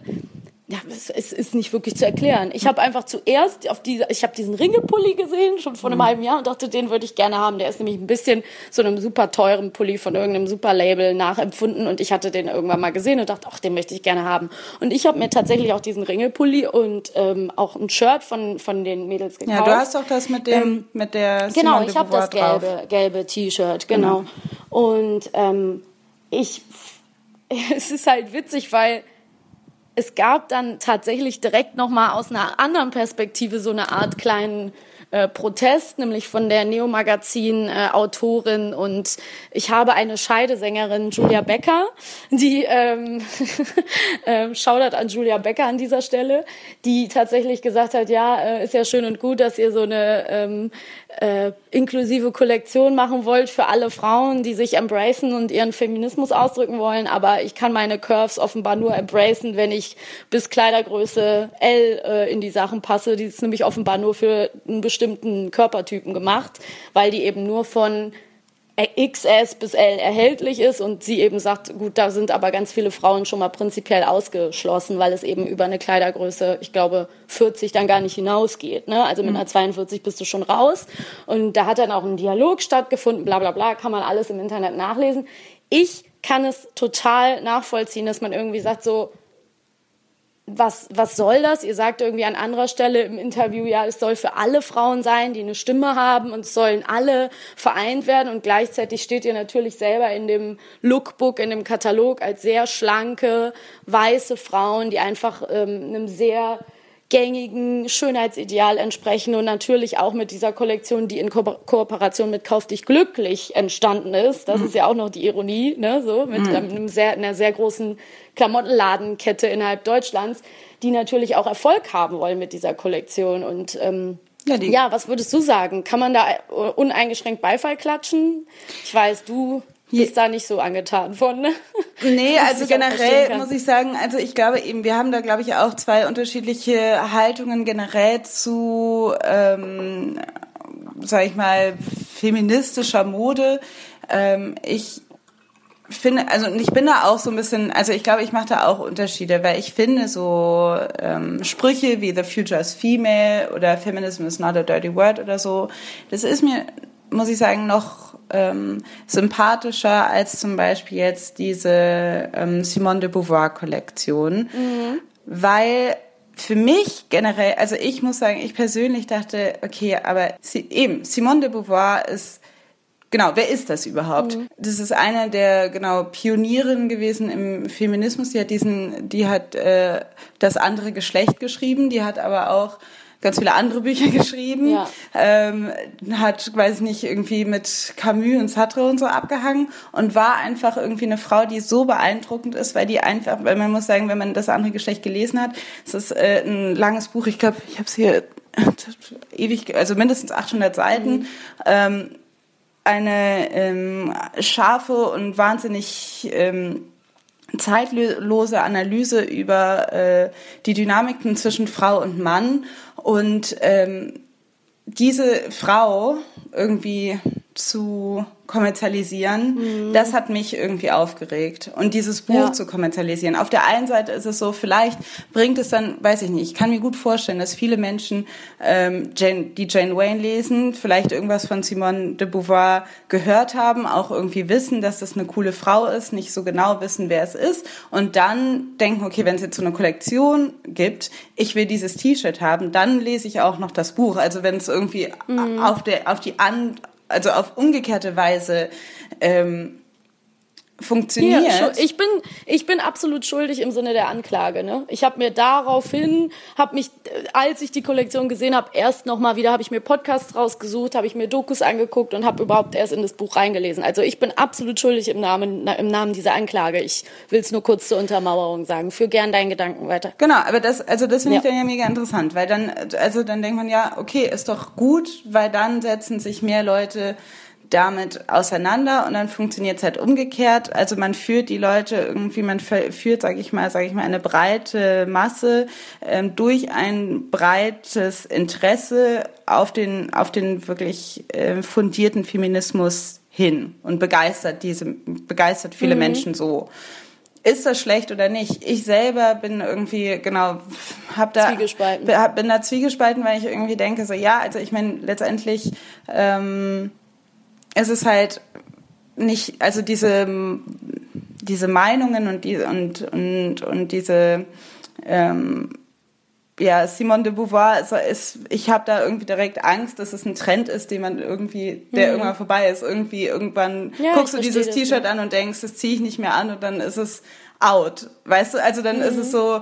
ja, es, es ist nicht wirklich zu erklären. Ich habe einfach zuerst auf diese, ich habe diesen Ringepulli gesehen, schon vor einem mhm. halben Jahr und dachte, den würde ich gerne haben. Der ist nämlich ein bisschen so einem super teuren Pulli von irgendeinem super Label nachempfunden und ich hatte den irgendwann mal gesehen und dachte, ach, den möchte ich gerne haben. Und ich habe mir tatsächlich auch diesen Ringepulli und ähm, auch ein Shirt von von den Mädels gekauft. Ja, du hast doch das mit dem ähm, mit der Simone genau, ich habe das gelbe gelbe T-Shirt, genau. genau. Und ähm, ich [LAUGHS] es ist halt witzig, weil es gab dann tatsächlich direkt nochmal aus einer anderen Perspektive so eine Art kleinen äh, Protest, nämlich von der Neo-Magazin-Autorin äh, und ich habe eine Scheidesängerin, Julia Becker, die, ähm, [LAUGHS] äh, Shoutout an Julia Becker an dieser Stelle, die tatsächlich gesagt hat, ja, äh, ist ja schön und gut, dass ihr so eine ähm, äh, inklusive Kollektion machen wollt für alle Frauen, die sich embracen und ihren Feminismus ausdrücken wollen, aber ich kann meine Curves offenbar nur embracen, wenn ich bis Kleidergröße L äh, in die Sachen passe. Die ist nämlich offenbar nur für einen bestimmten Körpertypen gemacht, weil die eben nur von XS bis L erhältlich ist und sie eben sagt, gut, da sind aber ganz viele Frauen schon mal prinzipiell ausgeschlossen, weil es eben über eine Kleidergröße, ich glaube, 40 dann gar nicht hinausgeht. Ne? Also mit mhm. einer 42 bist du schon raus. Und da hat dann auch ein Dialog stattgefunden, bla bla bla, kann man alles im Internet nachlesen. Ich kann es total nachvollziehen, dass man irgendwie sagt, so, was, was soll das? Ihr sagt irgendwie an anderer Stelle im Interview, ja, es soll für alle Frauen sein, die eine Stimme haben und es sollen alle vereint werden und gleichzeitig steht ihr natürlich selber in dem Lookbook, in dem Katalog als sehr schlanke, weiße Frauen, die einfach ähm, einem sehr gängigen Schönheitsideal entsprechen und natürlich auch mit dieser Kollektion, die in Ko Kooperation mit Kauf dich glücklich entstanden ist. Das mhm. ist ja auch noch die Ironie, ne, so mit mhm. ähm, einem sehr, einer sehr großen Klamottenladenkette innerhalb Deutschlands, die natürlich auch Erfolg haben wollen mit dieser Kollektion und ähm, Ja, ja, was würdest du sagen? Kann man da uneingeschränkt Beifall klatschen? Ich weiß, du bist da nicht so angetan von. Ne? Nee, [LAUGHS] also generell muss ich sagen, also ich glaube eben, wir haben da glaube ich auch zwei unterschiedliche Haltungen generell zu, ähm, sag ich mal, feministischer Mode. Ähm, ich finde, also ich bin da auch so ein bisschen, also ich glaube, ich mache da auch Unterschiede, weil ich finde so ähm, Sprüche wie The Future is Female oder Feminism is not a dirty word oder so, das ist mir, muss ich sagen, noch ähm, sympathischer als zum Beispiel jetzt diese ähm, Simone de Beauvoir Kollektion, mhm. weil für mich generell, also ich muss sagen, ich persönlich dachte, okay, aber sie, eben Simone de Beauvoir ist Genau, wer ist das überhaupt? Mhm. Das ist eine der genau Pionierinnen gewesen im Feminismus. Die hat diesen, die hat äh, das andere Geschlecht geschrieben. Die hat aber auch ganz viele andere Bücher [LAUGHS] geschrieben. Ja. Ähm, hat, weiß nicht, irgendwie mit Camus und Sartre und so abgehangen und war einfach irgendwie eine Frau, die so beeindruckend ist, weil die einfach, weil man muss sagen, wenn man das andere Geschlecht gelesen hat, es ist äh, ein langes Buch. Ich glaube, ich habe es hier [LAUGHS] ewig, also mindestens 800 Seiten. Mhm. Ähm, eine ähm, scharfe und wahnsinnig ähm, zeitlose Analyse über äh, die Dynamiken zwischen Frau und Mann und ähm, diese Frau irgendwie zu kommerzialisieren, mhm. das hat mich irgendwie aufgeregt. Und dieses Buch ja. zu kommerzialisieren. Auf der einen Seite ist es so, vielleicht bringt es dann, weiß ich nicht, ich kann mir gut vorstellen, dass viele Menschen, ähm, Jane, die Jane Wayne lesen, vielleicht irgendwas von Simone de Beauvoir gehört haben, auch irgendwie wissen, dass das eine coole Frau ist, nicht so genau wissen, wer es ist und dann denken, okay, wenn es jetzt so eine Kollektion gibt, ich will dieses T-Shirt haben, dann lese ich auch noch das Buch. Also wenn es irgendwie mhm. auf, der, auf die an also auf umgekehrte Weise ähm, funktioniert. Hier, ich bin ich bin absolut schuldig im Sinne der Anklage. Ne? Ich habe mir daraufhin, habe mich, als ich die Kollektion gesehen habe, erst noch mal wieder, habe ich mir Podcasts rausgesucht, habe ich mir Dokus angeguckt und habe überhaupt erst in das Buch reingelesen. Also ich bin absolut schuldig im Namen im Namen dieser Anklage. Ich will es nur kurz zur Untermauerung sagen. Führ gern deinen Gedanken weiter. Genau, aber das also das finde ich dann ja mega interessant, weil dann also dann denkt man ja, okay, ist doch gut, weil dann setzen sich mehr Leute damit auseinander und dann funktioniert es halt umgekehrt. Also man führt die Leute irgendwie, man führt, sage ich mal, sage ich mal, eine breite Masse ähm, durch ein breites Interesse auf den auf den wirklich äh, fundierten Feminismus hin und begeistert diese begeistert viele mhm. Menschen so. Ist das schlecht oder nicht? Ich selber bin irgendwie genau hab da zwiegespalten. bin da zwiegespalten, weil ich irgendwie denke so ja, also ich meine letztendlich ähm, es ist halt nicht, also diese, diese Meinungen und, die, und, und, und diese, ähm, ja, Simone de Beauvoir ist, ist ich habe da irgendwie direkt Angst, dass es ein Trend ist, den man irgendwie, der mhm. irgendwann vorbei ist. Irgendwie irgendwann ja, guckst du dieses T-Shirt an und denkst, das ziehe ich nicht mehr an und dann ist es out. Weißt du, also dann mhm. ist es mhm. so,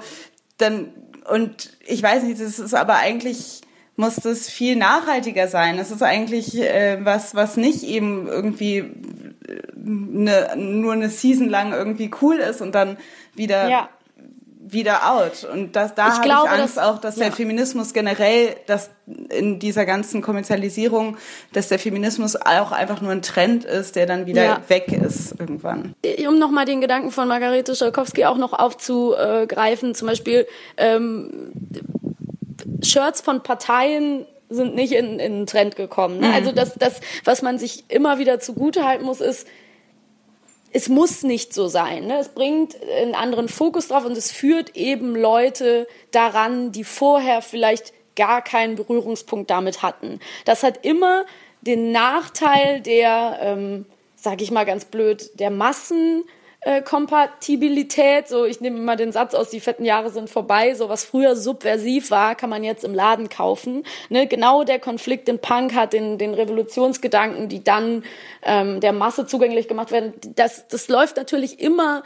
dann, und ich weiß nicht, das ist aber eigentlich, muss das viel nachhaltiger sein. Das ist eigentlich äh, was, was nicht eben irgendwie äh, nur eine Season lang irgendwie cool ist und dann wieder ja. wieder out. Und das, da habe ich Angst dass, auch, dass ja. der Feminismus generell, dass in dieser ganzen Kommerzialisierung, dass der Feminismus auch einfach nur ein Trend ist, der dann wieder ja. weg ist irgendwann. Um nochmal den Gedanken von Margarete Schalkowski auch noch aufzugreifen, zum Beispiel ähm, Shirts von Parteien sind nicht in, in den Trend gekommen. Ne? Mhm. Also das, das, was man sich immer wieder zugute halten muss, ist, es muss nicht so sein. Ne? Es bringt einen anderen Fokus drauf und es führt eben Leute daran, die vorher vielleicht gar keinen Berührungspunkt damit hatten. Das hat immer den Nachteil der, ähm, sag ich mal ganz blöd, der Massen äh, Kompatibilität. So, ich nehme immer den Satz aus, die fetten Jahre sind vorbei. So, was früher subversiv war, kann man jetzt im Laden kaufen. Ne? Genau der Konflikt in Punk hat den, den Revolutionsgedanken, die dann ähm, der Masse zugänglich gemacht werden. Das, das läuft natürlich immer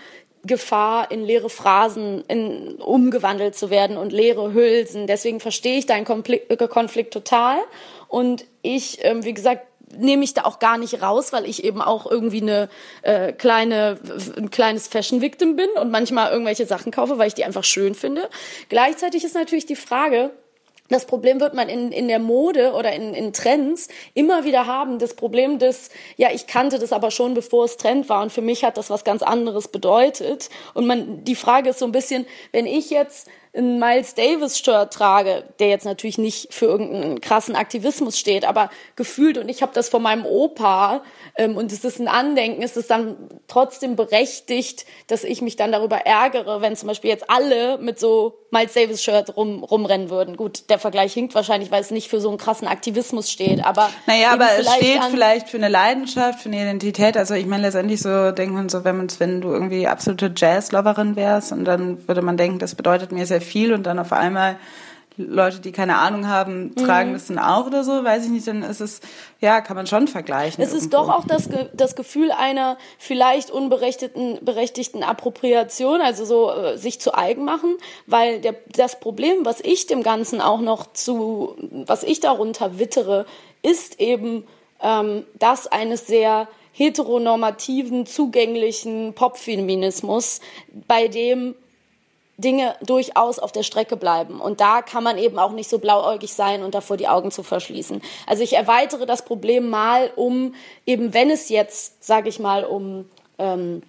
Gefahr, in leere Phrasen in, umgewandelt zu werden und leere Hülsen. Deswegen verstehe ich deinen Konflikt, äh, Konflikt total. Und ich, ähm, wie gesagt, nehme ich da auch gar nicht raus, weil ich eben auch irgendwie eine äh, kleine, ein kleines Fashion-Victim bin und manchmal irgendwelche Sachen kaufe, weil ich die einfach schön finde. Gleichzeitig ist natürlich die Frage, das Problem wird man in, in der Mode oder in, in Trends immer wieder haben. Das Problem des, ja, ich kannte das aber schon, bevor es Trend war und für mich hat das was ganz anderes bedeutet. Und man, die Frage ist so ein bisschen, wenn ich jetzt ein Miles Davis Shirt trage, der jetzt natürlich nicht für irgendeinen krassen Aktivismus steht, aber gefühlt und ich habe das von meinem Opa ähm, und es ist ein Andenken, ist es dann trotzdem berechtigt, dass ich mich dann darüber ärgere, wenn zum Beispiel jetzt alle mit so Miles Davis Shirt rum, rumrennen würden. Gut, der Vergleich hinkt wahrscheinlich, weil es nicht für so einen krassen Aktivismus steht, aber naja, aber es steht vielleicht für eine Leidenschaft, für eine Identität. Also ich meine letztendlich so denkt man so, wenn man wenn du irgendwie absolute Jazzloverin wärst und dann würde man denken, das bedeutet mir sehr viel und dann auf einmal Leute, die keine Ahnung haben, tragen mhm. das dann auch oder so, weiß ich nicht, dann ist es, ja, kann man schon vergleichen. Es irgendwo. ist doch auch das, das Gefühl einer vielleicht unberechtigten berechtigten Appropriation, also so äh, sich zu eigen machen, weil der, das Problem, was ich dem Ganzen auch noch zu, was ich darunter wittere, ist eben ähm, das eines sehr heteronormativen, zugänglichen Popfeminismus, bei dem Dinge durchaus auf der Strecke bleiben. Und da kann man eben auch nicht so blauäugig sein und davor die Augen zu verschließen. Also ich erweitere das Problem mal um, eben wenn es jetzt, sage ich mal, um ähm,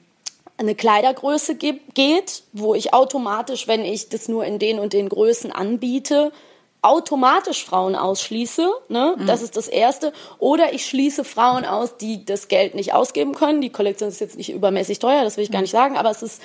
eine Kleidergröße geht, wo ich automatisch, wenn ich das nur in den und den Größen anbiete, automatisch Frauen ausschließe, ne? Mhm. das ist das Erste, oder ich schließe Frauen aus, die das Geld nicht ausgeben können. Die Kollektion ist jetzt nicht übermäßig teuer, das will ich gar nicht sagen, aber es ist,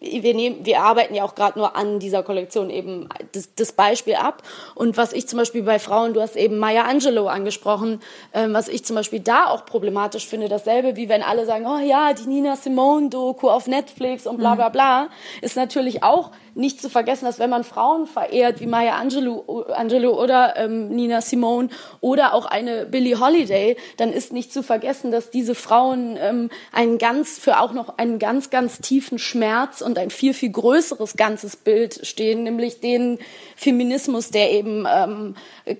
wir nehmen, wir arbeiten ja auch gerade nur an dieser Kollektion eben das, das, Beispiel ab. Und was ich zum Beispiel bei Frauen, du hast eben Maya Angelou angesprochen, ähm, was ich zum Beispiel da auch problematisch finde, dasselbe wie wenn alle sagen, oh ja, die Nina Simone Doku auf Netflix und bla bla bla, ist natürlich auch nicht zu vergessen, dass wenn man Frauen verehrt, wie Maya Angelou, Angelou oder ähm, Nina Simone oder auch eine Billie Holiday, dann ist nicht zu vergessen, dass diese Frauen ähm, einen ganz, für auch noch einen ganz, ganz tiefen Schmerz und ein viel, viel größeres ganzes Bild stehen, nämlich den Feminismus, der eben ähm,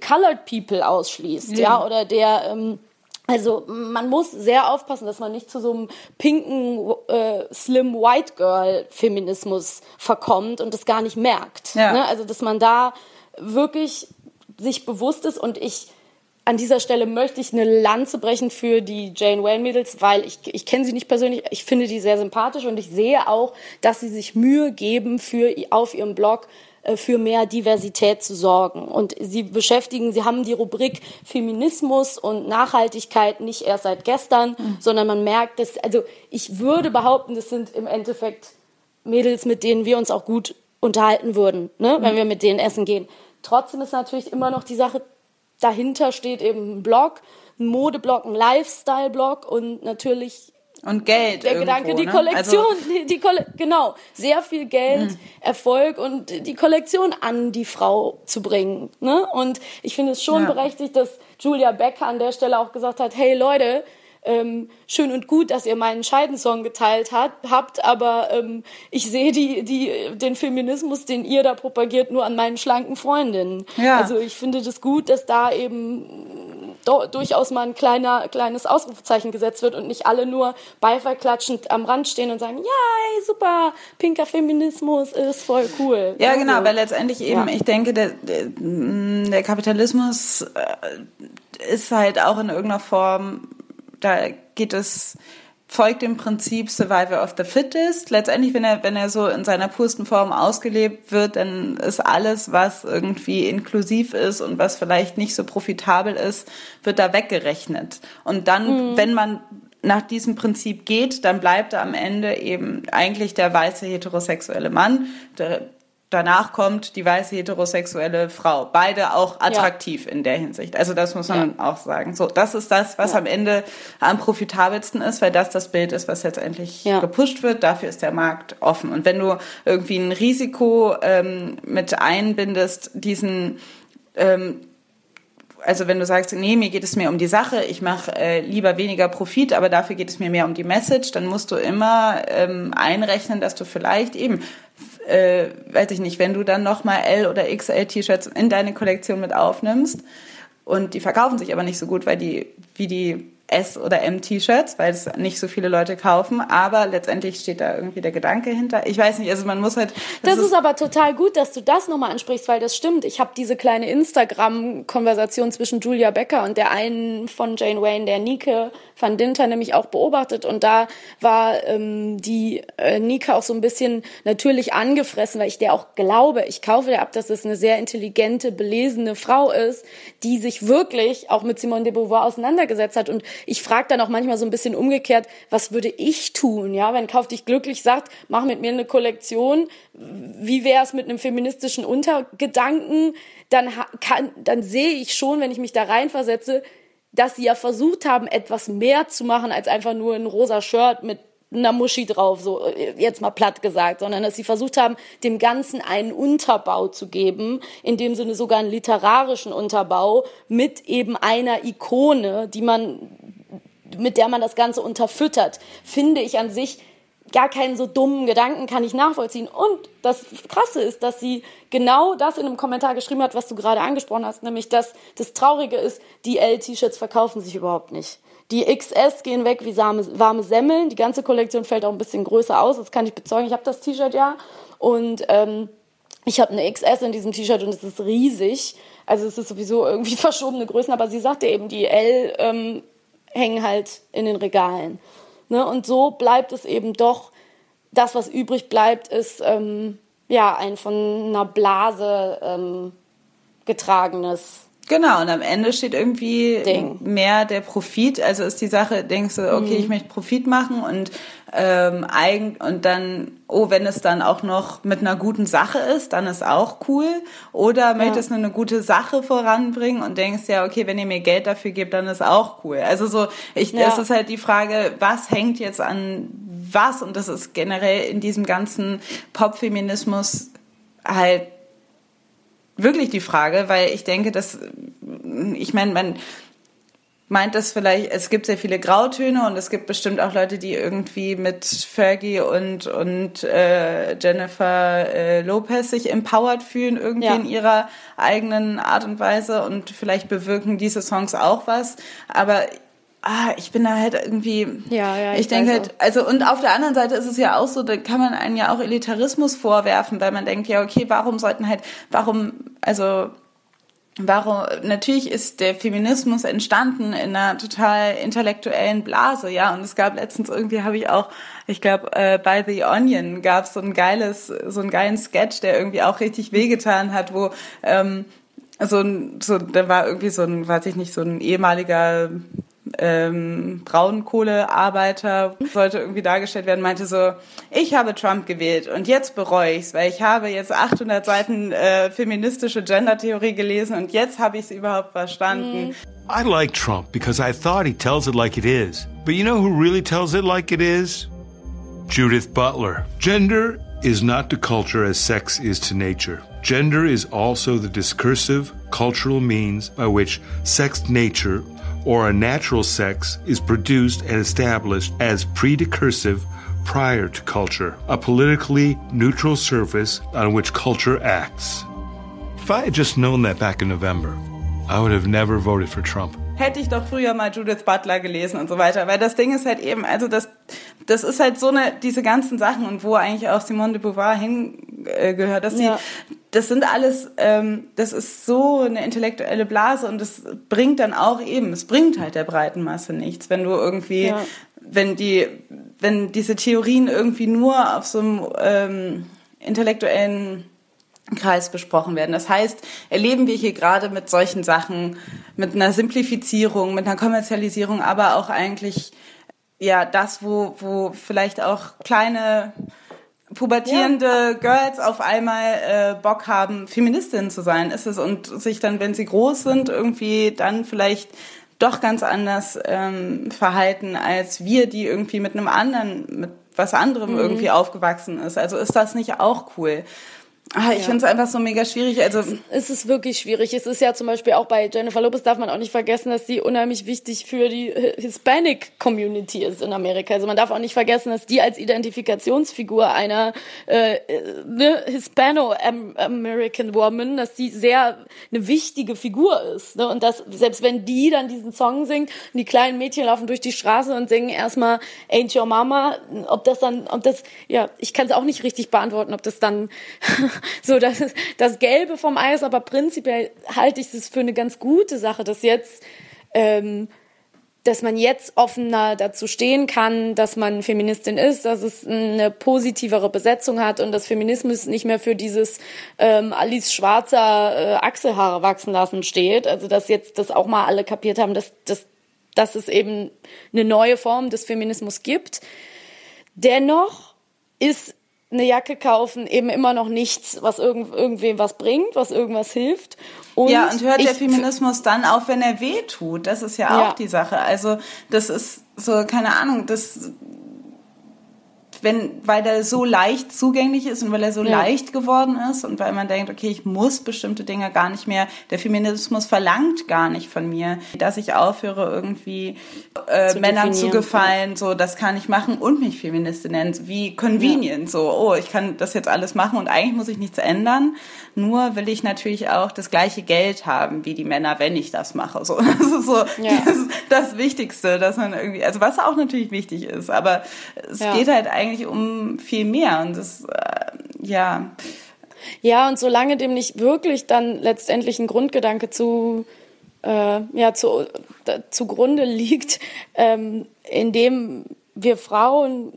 Colored People ausschließt, ja, ja oder der ähm, also man muss sehr aufpassen, dass man nicht zu so einem pinken äh, Slim White Girl Feminismus verkommt und das gar nicht merkt. Ja. Ne? Also dass man da wirklich sich bewusst ist und ich an dieser Stelle möchte ich eine Lanze brechen für die Jane Wayne Mädels, weil ich, ich kenne sie nicht persönlich, ich finde die sehr sympathisch und ich sehe auch, dass sie sich Mühe geben für auf ihrem Blog äh, für mehr Diversität zu sorgen. Und sie beschäftigen, sie haben die Rubrik Feminismus und Nachhaltigkeit nicht erst seit gestern, mhm. sondern man merkt, dass, also ich würde behaupten, das sind im Endeffekt Mädels, mit denen wir uns auch gut unterhalten würden, ne, mhm. wenn wir mit denen essen gehen. Trotzdem ist natürlich immer noch die Sache, dahinter steht eben ein Blog, ein Modeblog, ein Lifestyle-Blog und natürlich und Geld. Der irgendwo, Gedanke, die ne? Kollektion, also, die, [LAUGHS] die Kolle genau, sehr viel Geld, mh. Erfolg und die Kollektion an die Frau zu bringen. Ne? Und ich finde es schon ja. berechtigt, dass Julia Becker an der Stelle auch gesagt hat, hey Leute, ähm, schön und gut, dass ihr meinen Scheidensong geteilt hat, habt, aber ähm, ich sehe die, die, den Feminismus, den ihr da propagiert, nur an meinen schlanken Freundinnen. Ja. Also ich finde das gut, dass da eben durchaus mal ein kleiner, kleines Ausrufezeichen gesetzt wird und nicht alle nur beifallklatschend am Rand stehen und sagen, ja, ey, super, pinker Feminismus ist voll cool. Ja, also, genau, weil letztendlich eben, ja. ich denke, der, der, der Kapitalismus äh, ist halt auch in irgendeiner Form da geht es folgt dem Prinzip Survival of the Fittest. Letztendlich, wenn er, wenn er so in seiner pursten Form ausgelebt wird, dann ist alles, was irgendwie inklusiv ist und was vielleicht nicht so profitabel ist, wird da weggerechnet. Und dann, mhm. wenn man nach diesem Prinzip geht, dann bleibt er am Ende eben eigentlich der weiße heterosexuelle Mann, der danach kommt die weiße heterosexuelle Frau. Beide auch attraktiv ja. in der Hinsicht. Also das muss man ja. auch sagen. So, das ist das, was ja. am Ende am profitabelsten ist, weil das das Bild ist, was letztendlich gepusht wird. Dafür ist der Markt offen. Und wenn du irgendwie ein Risiko ähm, mit einbindest, diesen ähm, also wenn du sagst, nee, mir geht es mehr um die Sache, ich mache äh, lieber weniger Profit, aber dafür geht es mir mehr um die Message, dann musst du immer ähm, einrechnen, dass du vielleicht eben äh, weiß ich nicht, wenn du dann nochmal L oder XL T-Shirts in deine Kollektion mit aufnimmst und die verkaufen sich aber nicht so gut, weil die, wie die S- oder M-T-Shirts, weil es nicht so viele Leute kaufen, aber letztendlich steht da irgendwie der Gedanke hinter. Ich weiß nicht, also man muss halt. Das, das ist, ist, aber total gut, dass du das nochmal ansprichst, weil das stimmt. Ich habe diese kleine Instagram-Konversation zwischen Julia Becker und der einen von Jane Wayne, der Nike van Dinter, nämlich auch beobachtet. Und da war ähm, die äh, Nike auch so ein bisschen natürlich angefressen, weil ich der auch glaube, ich kaufe der ab, dass es eine sehr intelligente, belesene Frau ist, die sich wirklich auch mit Simone de Beauvoir auseinandergesetzt hat. Und ich frage dann auch manchmal so ein bisschen umgekehrt, was würde ich tun, ja, wenn Kauf dich glücklich sagt, mach mit mir eine Kollektion, wie wäre es mit einem feministischen Untergedanken, dann kann, dann sehe ich schon, wenn ich mich da reinversetze, dass sie ja versucht haben, etwas mehr zu machen als einfach nur ein rosa Shirt mit einer Muschi drauf, so jetzt mal platt gesagt, sondern dass sie versucht haben, dem Ganzen einen Unterbau zu geben, in dem Sinne sogar einen literarischen Unterbau mit eben einer Ikone, die man mit der man das Ganze unterfüttert, finde ich an sich gar keinen so dummen Gedanken kann ich nachvollziehen. Und das Krasse ist, dass sie genau das in einem Kommentar geschrieben hat, was du gerade angesprochen hast, nämlich dass das Traurige ist, die L-T-Shirts verkaufen sich überhaupt nicht. Die XS gehen weg wie warme Semmeln. Die ganze Kollektion fällt auch ein bisschen größer aus. Das kann ich bezeugen. Ich habe das T-Shirt ja. Und ähm, ich habe eine XS in diesem T-Shirt und es ist riesig. Also es ist sowieso irgendwie [LAUGHS] verschobene Größen. Aber sie sagte eben, die L ähm, hängen halt in den Regalen. Ne? Und so bleibt es eben doch, das, was übrig bleibt, ist ähm, ja ein von einer Blase ähm, getragenes Genau, und am Ende steht irgendwie Ding. mehr der Profit. Also ist die Sache, denkst du, okay, mhm. ich möchte Profit machen und ähm, eigen und dann, oh, wenn es dann auch noch mit einer guten Sache ist, dann ist auch cool. Oder möchtest ja. du eine gute Sache voranbringen und denkst ja, okay, wenn ihr mir Geld dafür gebt, dann ist auch cool. Also so, ich, ja. es ist halt die Frage, was hängt jetzt an was? Und das ist generell in diesem ganzen Popfeminismus halt wirklich die Frage, weil ich denke, dass, ich meine, man meint das vielleicht, es gibt sehr viele Grautöne und es gibt bestimmt auch Leute, die irgendwie mit Fergie und, und äh, Jennifer äh, Lopez sich empowered fühlen, irgendwie ja. in ihrer eigenen Art und Weise und vielleicht bewirken diese Songs auch was. Aber ah, ich bin da halt irgendwie, ja, ja, ich, ich denke halt, also und auf der anderen Seite ist es ja auch so, da kann man einen ja auch Elitarismus vorwerfen, weil man denkt, ja, okay, warum sollten halt, warum, also warum, natürlich ist der Feminismus entstanden in einer total intellektuellen Blase, ja, und es gab letztens irgendwie, habe ich auch, ich glaube, äh, bei The Onion gab es so ein geiles, so einen geilen Sketch, der irgendwie auch richtig wehgetan hat, wo ähm, so ein, so, da war irgendwie so ein, weiß ich nicht, so ein ehemaliger ähm, Braunkohlearbeiter sollte irgendwie dargestellt werden, meinte so, ich habe Trump gewählt und jetzt bereue ich's, weil ich habe jetzt 800 Seiten äh, feministische Gendertheorie gelesen und jetzt habe ich es überhaupt verstanden. I like Trump because I thought he tells it like it is. But you know who really tells it like it is? Judith Butler. Gender is not to culture as sex is to nature. Gender is also the discursive, cultural means by which sex nature or a natural sex is produced and established as predecursive prior to culture, a politically neutral surface on which culture acts. If I had just known that back in November, I would have never voted for Trump. Hätte ich doch früher mal Judith Butler gelesen und so weiter, weil das Ding ist halt eben, also das, das ist halt so eine, diese ganzen Sachen und wo eigentlich auch Simone de Beauvoir hingehört, dass ja. die, das sind alles, ähm, das ist so eine intellektuelle Blase und das bringt dann auch eben, es bringt halt der breiten Masse nichts, wenn du irgendwie, ja. wenn die, wenn diese Theorien irgendwie nur auf so einem ähm, intellektuellen Kreis besprochen werden. Das heißt, erleben wir hier gerade mit solchen Sachen, mit einer Simplifizierung, mit einer Kommerzialisierung, aber auch eigentlich ja das, wo, wo vielleicht auch kleine pubertierende ja. Girls auf einmal äh, Bock haben, Feministinnen zu sein, ist es und sich dann, wenn sie groß sind, irgendwie dann vielleicht doch ganz anders ähm, verhalten als wir, die irgendwie mit einem anderen, mit was anderem mhm. irgendwie aufgewachsen ist. Also ist das nicht auch cool? Ah, ich ja. finde es einfach so mega schwierig. Also es ist wirklich schwierig. Es ist ja zum Beispiel auch bei Jennifer Lopez darf man auch nicht vergessen, dass sie unheimlich wichtig für die Hispanic Community ist in Amerika. Also man darf auch nicht vergessen, dass die als Identifikationsfigur einer äh, ne, Hispano-American Woman, dass die sehr eine wichtige Figur ist. Ne? Und dass selbst wenn die dann diesen Song singt und die kleinen Mädchen laufen durch die Straße und singen erstmal Ain't Your Mama, ob das dann, ob das, ja, ich kann es auch nicht richtig beantworten, ob das dann [LAUGHS] so das, das Gelbe vom Eis, aber prinzipiell halte ich es für eine ganz gute Sache, dass jetzt, ähm, dass man jetzt offener dazu stehen kann, dass man Feministin ist, dass es eine positivere Besetzung hat und dass Feminismus nicht mehr für dieses ähm, Alice Schwarzer äh, Achselhaare wachsen lassen steht. Also dass jetzt das auch mal alle kapiert haben, dass, dass, dass es eben eine neue Form des Feminismus gibt. Dennoch ist eine Jacke kaufen eben immer noch nichts, was irgend, irgendwem was bringt, was irgendwas hilft. Und ja, und hört der Feminismus dann auf, wenn er weh tut? Das ist ja auch ja. die Sache. Also, das ist so, keine Ahnung, das wenn, weil der so leicht zugänglich ist und weil er so ja. leicht geworden ist und weil man denkt, okay, ich muss bestimmte Dinge gar nicht mehr, der Feminismus verlangt gar nicht von mir, dass ich aufhöre, irgendwie äh, zu Männern zu gefallen, ja. so, das kann ich machen und mich Feministin nennen, wie convenient, ja. so, oh, ich kann das jetzt alles machen und eigentlich muss ich nichts ändern, nur will ich natürlich auch das gleiche Geld haben wie die Männer, wenn ich das mache, so, [LAUGHS] das ist so [LAUGHS] das, das Wichtigste, dass man irgendwie, also was auch natürlich wichtig ist, aber es geht halt eigentlich eigentlich um viel mehr und das, äh, ja. Ja, und solange dem nicht wirklich dann letztendlich ein Grundgedanke zu, äh, ja, zu, äh, zugrunde [LAUGHS] liegt, ähm, in dem wir Frauen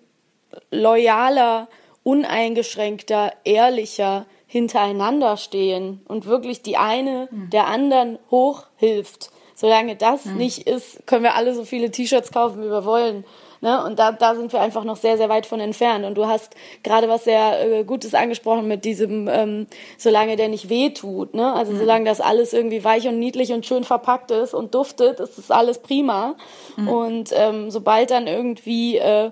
loyaler, uneingeschränkter, ehrlicher hintereinander stehen und wirklich die eine mhm. der anderen hochhilft. Solange das mhm. nicht ist, können wir alle so viele T-Shirts kaufen, wie wir wollen. Ne? Und da, da sind wir einfach noch sehr, sehr weit von entfernt. Und du hast gerade was sehr äh, Gutes angesprochen mit diesem, ähm, solange der nicht weh tut. Ne? Also mhm. solange das alles irgendwie weich und niedlich und schön verpackt ist und duftet, ist das alles prima. Mhm. Und ähm, sobald dann irgendwie äh,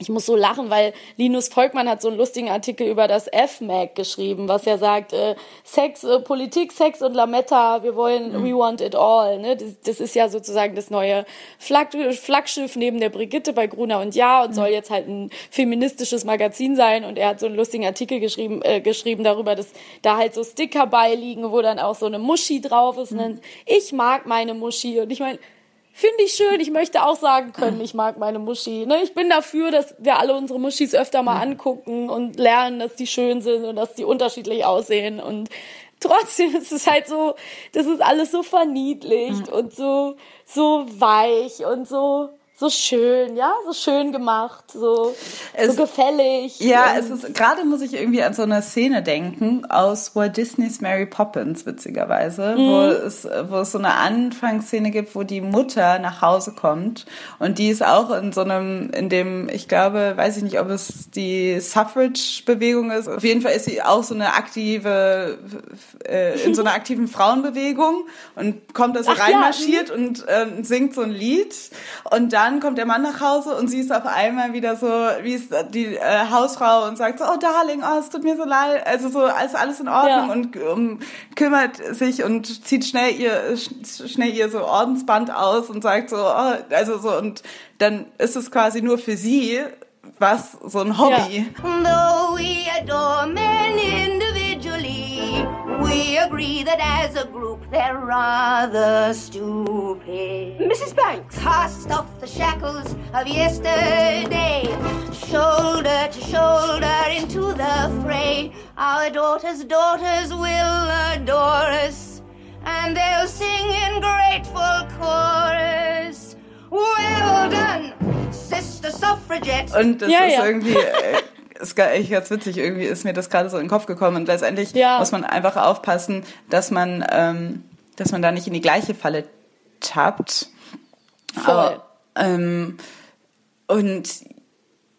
ich muss so lachen, weil Linus Volkmann hat so einen lustigen Artikel über das F-Mag geschrieben, was ja sagt, äh, Sex, äh, Politik, Sex und Lametta, wir wollen, mhm. we want it all. Ne? Das, das, ist ja sozusagen das neue Flag, Flaggschiff neben der Brigitte bei Gruner und Ja und mhm. soll jetzt halt ein feministisches Magazin sein. Und er hat so einen lustigen Artikel geschrieben, äh, geschrieben darüber, dass da halt so Sticker beiliegen, wo dann auch so eine Muschi drauf ist. Mhm. Und dann, ich mag meine Muschi. Und ich meine, Finde ich schön. Ich möchte auch sagen können, ich mag meine Muschi. Ne? Ich bin dafür, dass wir alle unsere Muschis öfter mal angucken und lernen, dass die schön sind und dass die unterschiedlich aussehen. Und trotzdem [LAUGHS] ist es halt so, das ist alles so verniedlicht mhm. und so, so weich und so so schön, ja, so schön gemacht, so, es, so gefällig. Ja, es ist, gerade muss ich irgendwie an so eine Szene denken aus Walt Disneys Mary Poppins, witzigerweise, mhm. wo es, wo es so eine Anfangsszene gibt, wo die Mutter nach Hause kommt und die ist auch in so einem, in dem, ich glaube, weiß ich nicht, ob es die Suffrage-Bewegung ist. Auf jeden Fall ist sie auch so eine aktive, äh, in so einer [LAUGHS] aktiven Frauenbewegung und kommt da so reinmarschiert ja. und äh, singt so ein Lied und dann dann kommt der Mann nach Hause und sie ist auf einmal wieder so, wie ist die äh, Hausfrau und sagt so, oh Darling, oh, es tut mir so leid, also so, ist alles in Ordnung ja. und um, kümmert sich und zieht schnell ihr, schnell ihr so Ordensband aus und sagt so, oh, also so, und dann ist es quasi nur für sie was, so ein Hobby. Ja. We agree that as a group they're rather stupid. Mrs. Banks! Cast off the shackles of yesterday. Shoulder to shoulder into the fray. Our daughters' daughters will adore us. And they'll sing in grateful chorus. Well done, Sister Suffragette. Und das ja, ist ja. irgendwie. Äh, Ist echt ganz witzig, irgendwie ist mir das gerade so in den Kopf gekommen und letztendlich ja. muss man einfach aufpassen, dass man, ähm, dass man da nicht in die gleiche Falle tappt. Voll. Aber, ähm, und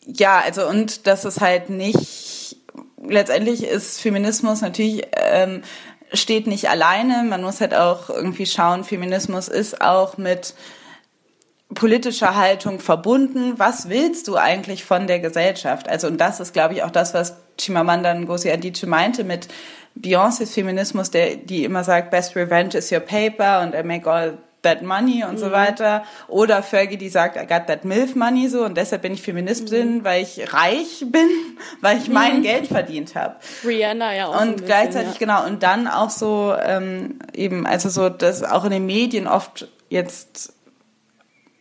ja, also und dass es halt nicht, letztendlich ist Feminismus natürlich, ähm, steht nicht alleine, man muss halt auch irgendwie schauen, Feminismus ist auch mit politischer Haltung verbunden. Was willst du eigentlich von der Gesellschaft? Also, und das ist, glaube ich, auch das, was Chimamanda Ngozi Adichie meinte mit Beyoncés Feminismus, der, die immer sagt, best revenge is your paper und I make all that money und mhm. so weiter. Oder Fergie, die sagt, I got that MILF money so und deshalb bin ich Feministin, mhm. weil ich reich bin, [LAUGHS] weil ich mein mhm. Geld verdient habe. Rihanna ja auch. Und bisschen, gleichzeitig, ja. genau, und dann auch so ähm, eben, also so, dass auch in den Medien oft jetzt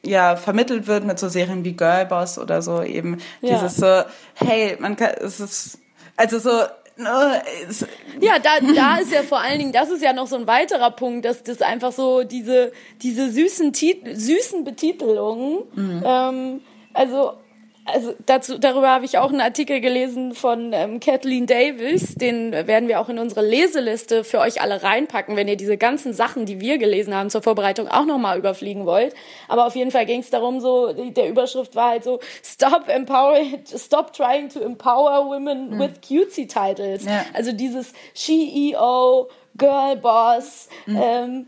ja vermittelt wird mit so Serien wie Girlboss oder so eben ja. dieses so hey man kann es ist also so ja, da, da ist ja vor allen Dingen, das ist ja noch so ein weiterer Punkt, dass das einfach so diese, diese süßen, süßen Betitelungen, mhm. ähm, also also dazu, darüber habe ich auch einen Artikel gelesen von ähm, Kathleen Davis. Den werden wir auch in unsere Leseliste für euch alle reinpacken, wenn ihr diese ganzen Sachen, die wir gelesen haben zur Vorbereitung, auch nochmal überfliegen wollt. Aber auf jeden Fall ging es darum, so der Überschrift war halt so Stop empower, stop trying to empower women mhm. with cutesy titles. Ja. Also dieses CEO Girlboss, mhm. ähm,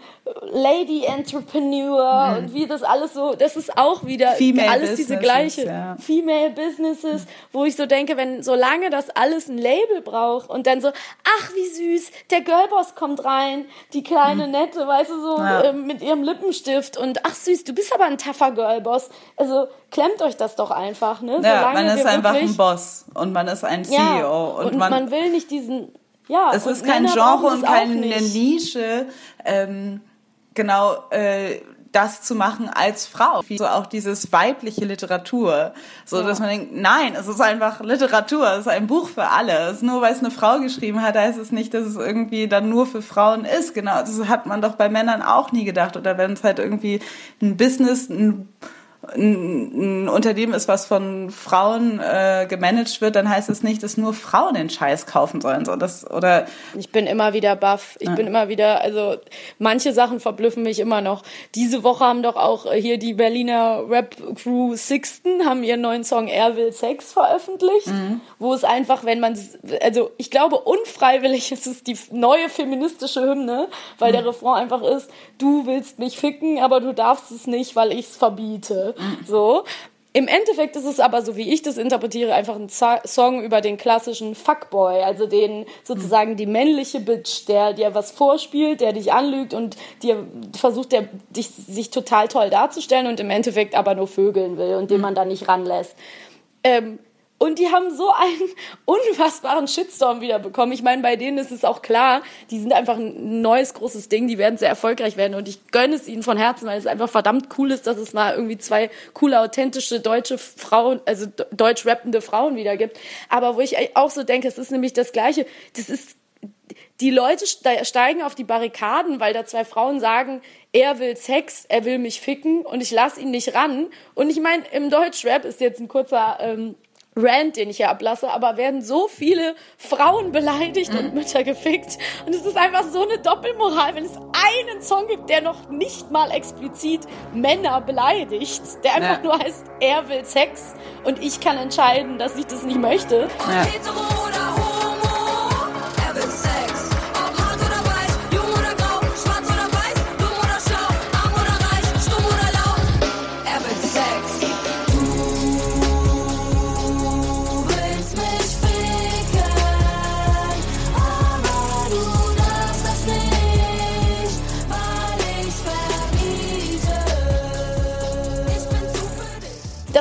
Lady Entrepreneur mhm. und wie das alles so, das ist auch wieder Female alles diese gleiche ja. Female Businesses, mhm. wo ich so denke, wenn solange das alles ein Label braucht und dann so, ach wie süß, der Girlboss kommt rein, die kleine mhm. nette, weißt du so ja. äh, mit ihrem Lippenstift und ach süß, du bist aber ein tougher Girlboss. Also klemmt euch das doch einfach, ne? Ja, man ist einfach ein Boss und man ist ein CEO ja, und, und man, man will nicht diesen ja, es ist kein Genre und keine Nische, ähm, genau äh, das zu machen als Frau. So auch dieses weibliche Literatur. So, ja. dass man denkt, nein, es ist einfach Literatur, es ist ein Buch für alle. Nur weil es eine Frau geschrieben hat, heißt es nicht, dass es irgendwie dann nur für Frauen ist. Genau, das hat man doch bei Männern auch nie gedacht. Oder wenn es halt irgendwie ein Business, ein ein, Unternehmen ist, was von Frauen äh, gemanagt wird, dann heißt es nicht, dass nur Frauen den Scheiß kaufen sollen. So, das, oder ich bin immer wieder baff. Ich ja. bin immer wieder, also manche Sachen verblüffen mich immer noch. Diese Woche haben doch auch hier die Berliner Rap Crew Sixten haben ihren neuen Song Er will Sex veröffentlicht, mhm. wo es einfach, wenn man, also ich glaube unfreiwillig ist es die neue feministische Hymne, weil mhm. der Refrain einfach ist, du willst mich ficken, aber du darfst es nicht, weil ich es verbiete. So. Im Endeffekt ist es aber, so wie ich das interpretiere, einfach ein Song über den klassischen Fuckboy, also den sozusagen die männliche Bitch, der dir was vorspielt, der dich anlügt und dir versucht, der, dich, sich total toll darzustellen und im Endeffekt aber nur vögeln will und den man da nicht ranlässt. Ähm, und die haben so einen [LAUGHS] unfassbaren Shitstorm wieder bekommen. Ich meine, bei denen ist es auch klar, die sind einfach ein neues großes Ding, die werden sehr erfolgreich werden und ich gönne es ihnen von Herzen, weil es einfach verdammt cool ist, dass es mal irgendwie zwei coole, authentische deutsche Frauen, also deutsch rappende Frauen wieder gibt. Aber wo ich auch so denke, es ist nämlich das Gleiche, das ist die Leute steigen auf die Barrikaden, weil da zwei Frauen sagen, er will Sex, er will mich ficken und ich lasse ihn nicht ran. Und ich meine, im Deutschrap ist jetzt ein kurzer ähm, Rant, den ich hier ablasse, aber werden so viele Frauen beleidigt und Mütter gefickt. Und es ist einfach so eine Doppelmoral, wenn es einen Song gibt, der noch nicht mal explizit Männer beleidigt, der einfach ja. nur heißt, er will Sex und ich kann entscheiden, dass ich das nicht möchte. Ja.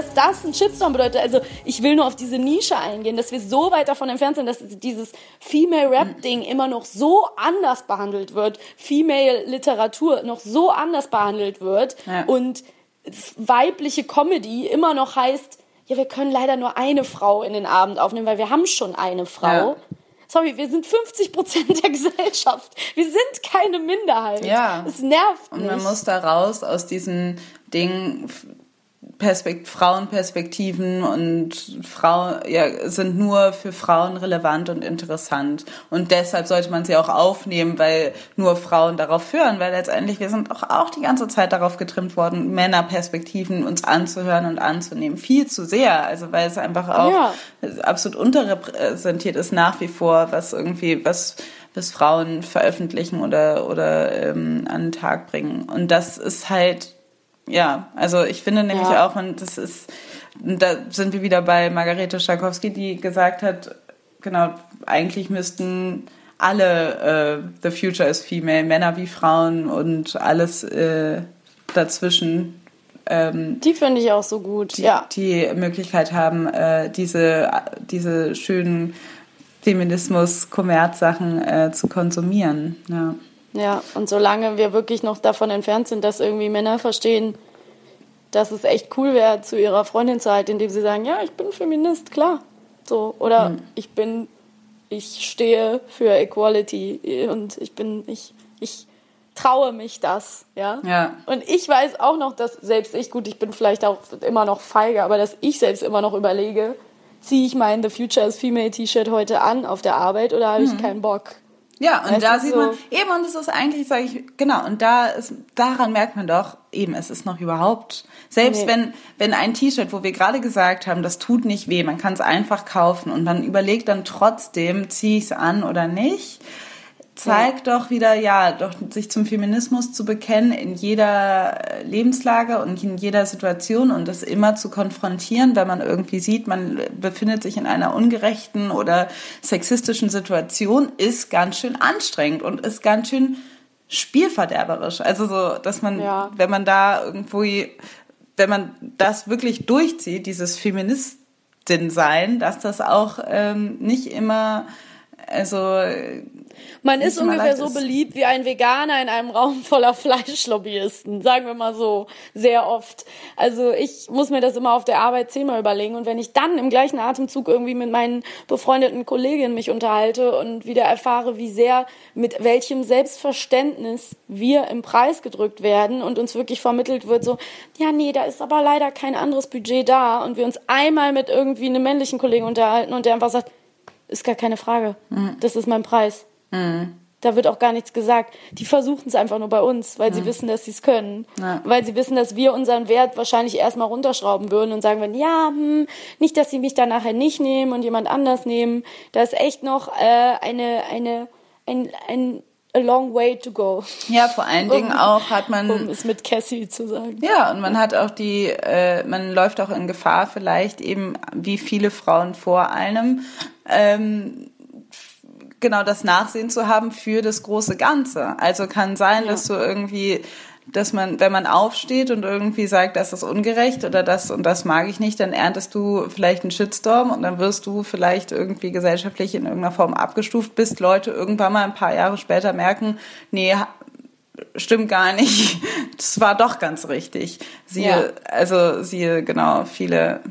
Dass das ein Shitstorm bedeutet. Also ich will nur auf diese Nische eingehen, dass wir so weit davon entfernt sind, dass dieses Female Rap Ding immer noch so anders behandelt wird, Female Literatur noch so anders behandelt wird ja. und weibliche Comedy immer noch heißt, ja, wir können leider nur eine Frau in den Abend aufnehmen, weil wir haben schon eine Frau. Ja. Sorry, wir sind 50 Prozent der Gesellschaft. Wir sind keine Minderheit. Ja. Es nervt Und man muss da raus aus diesem Ding, Perspekt Frauenperspektiven und Frau, ja, sind nur für Frauen relevant und interessant. Und deshalb sollte man sie auch aufnehmen, weil nur Frauen darauf hören, weil letztendlich wir sind auch, auch die ganze Zeit darauf getrimmt worden, Männerperspektiven uns anzuhören und anzunehmen. Viel zu sehr. Also weil es einfach auch ja. absolut unterrepräsentiert ist nach wie vor, was irgendwie, was was Frauen veröffentlichen oder, oder ähm, an den Tag bringen. Und das ist halt ja, also ich finde nämlich ja. auch, und das ist, da sind wir wieder bei Margarete Schakowski, die gesagt hat, genau, eigentlich müssten alle äh, The Future is Female, Männer wie Frauen und alles äh, dazwischen. Ähm, die finde ich auch so gut, die, ja. Die Möglichkeit haben, äh, diese, diese schönen Feminismus-Kommerz-Sachen äh, zu konsumieren. Ja. Ja, und solange wir wirklich noch davon entfernt sind, dass irgendwie Männer verstehen, dass es echt cool wäre, zu ihrer Freundin zu halten, indem sie sagen, ja, ich bin Feminist, klar. So, oder hm. ich bin, ich stehe für Equality und ich bin, ich, ich traue mich das, ja? ja. Und ich weiß auch noch, dass selbst ich, gut, ich bin vielleicht auch immer noch feige, aber dass ich selbst immer noch überlege, ziehe ich mein The Future is Female T-Shirt heute an auf der Arbeit oder habe ich mhm. keinen Bock? Ja, und weißt da sieht so man, eben, und es ist eigentlich, sage ich, genau, und da ist, daran merkt man doch, eben, es ist noch überhaupt, selbst nee. wenn, wenn ein T-Shirt, wo wir gerade gesagt haben, das tut nicht weh, man kann es einfach kaufen und man überlegt dann trotzdem, ziehe ich es an oder nicht, zeigt ja. doch wieder, ja, doch sich zum Feminismus zu bekennen in jeder Lebenslage und in jeder Situation und das immer zu konfrontieren, wenn man irgendwie sieht, man befindet sich in einer ungerechten oder sexistischen Situation, ist ganz schön anstrengend und ist ganz schön spielverderberisch. Also so, dass man, ja. wenn man da irgendwo, wenn man das wirklich durchzieht, dieses Feministin-Sein, dass das auch ähm, nicht immer also man ist ungefähr so ist. beliebt wie ein Veganer in einem Raum voller [LAUGHS] Fleischlobbyisten, sagen wir mal so, sehr oft. Also ich muss mir das immer auf der Arbeit zehnmal überlegen und wenn ich dann im gleichen Atemzug irgendwie mit meinen befreundeten Kolleginnen mich unterhalte und wieder erfahre, wie sehr, mit welchem Selbstverständnis wir im Preis gedrückt werden und uns wirklich vermittelt wird, so, ja, nee, da ist aber leider kein anderes Budget da und wir uns einmal mit irgendwie einem männlichen Kollegen unterhalten und der einfach sagt, ist gar keine Frage. Mhm. Das ist mein Preis. Mhm. Da wird auch gar nichts gesagt. Die versuchen es einfach nur bei uns, weil mhm. sie wissen, dass sie es können. Ja. Weil sie wissen, dass wir unseren Wert wahrscheinlich erstmal runterschrauben würden und sagen würden, ja, hm, nicht, dass sie mich dann nachher nicht nehmen und jemand anders nehmen. Da ist echt noch äh, eine, eine, ein, ein a long way to go. Ja, vor allen Dingen um, auch hat man. Um es mit Cassie zu sagen. Ja, und man hat auch die, äh, man läuft auch in Gefahr, vielleicht eben wie viele Frauen vor einem, ähm, genau das Nachsehen zu haben für das große Ganze. Also kann sein, ja. dass du irgendwie dass man, wenn man aufsteht und irgendwie sagt, das ist ungerecht oder das und das mag ich nicht, dann erntest du vielleicht einen Shitstorm und dann wirst du vielleicht irgendwie gesellschaftlich in irgendeiner Form abgestuft, bis Leute irgendwann mal ein paar Jahre später merken, nee, stimmt gar nicht, [LAUGHS] das war doch ganz richtig. Siehe, ja. also siehe genau viele,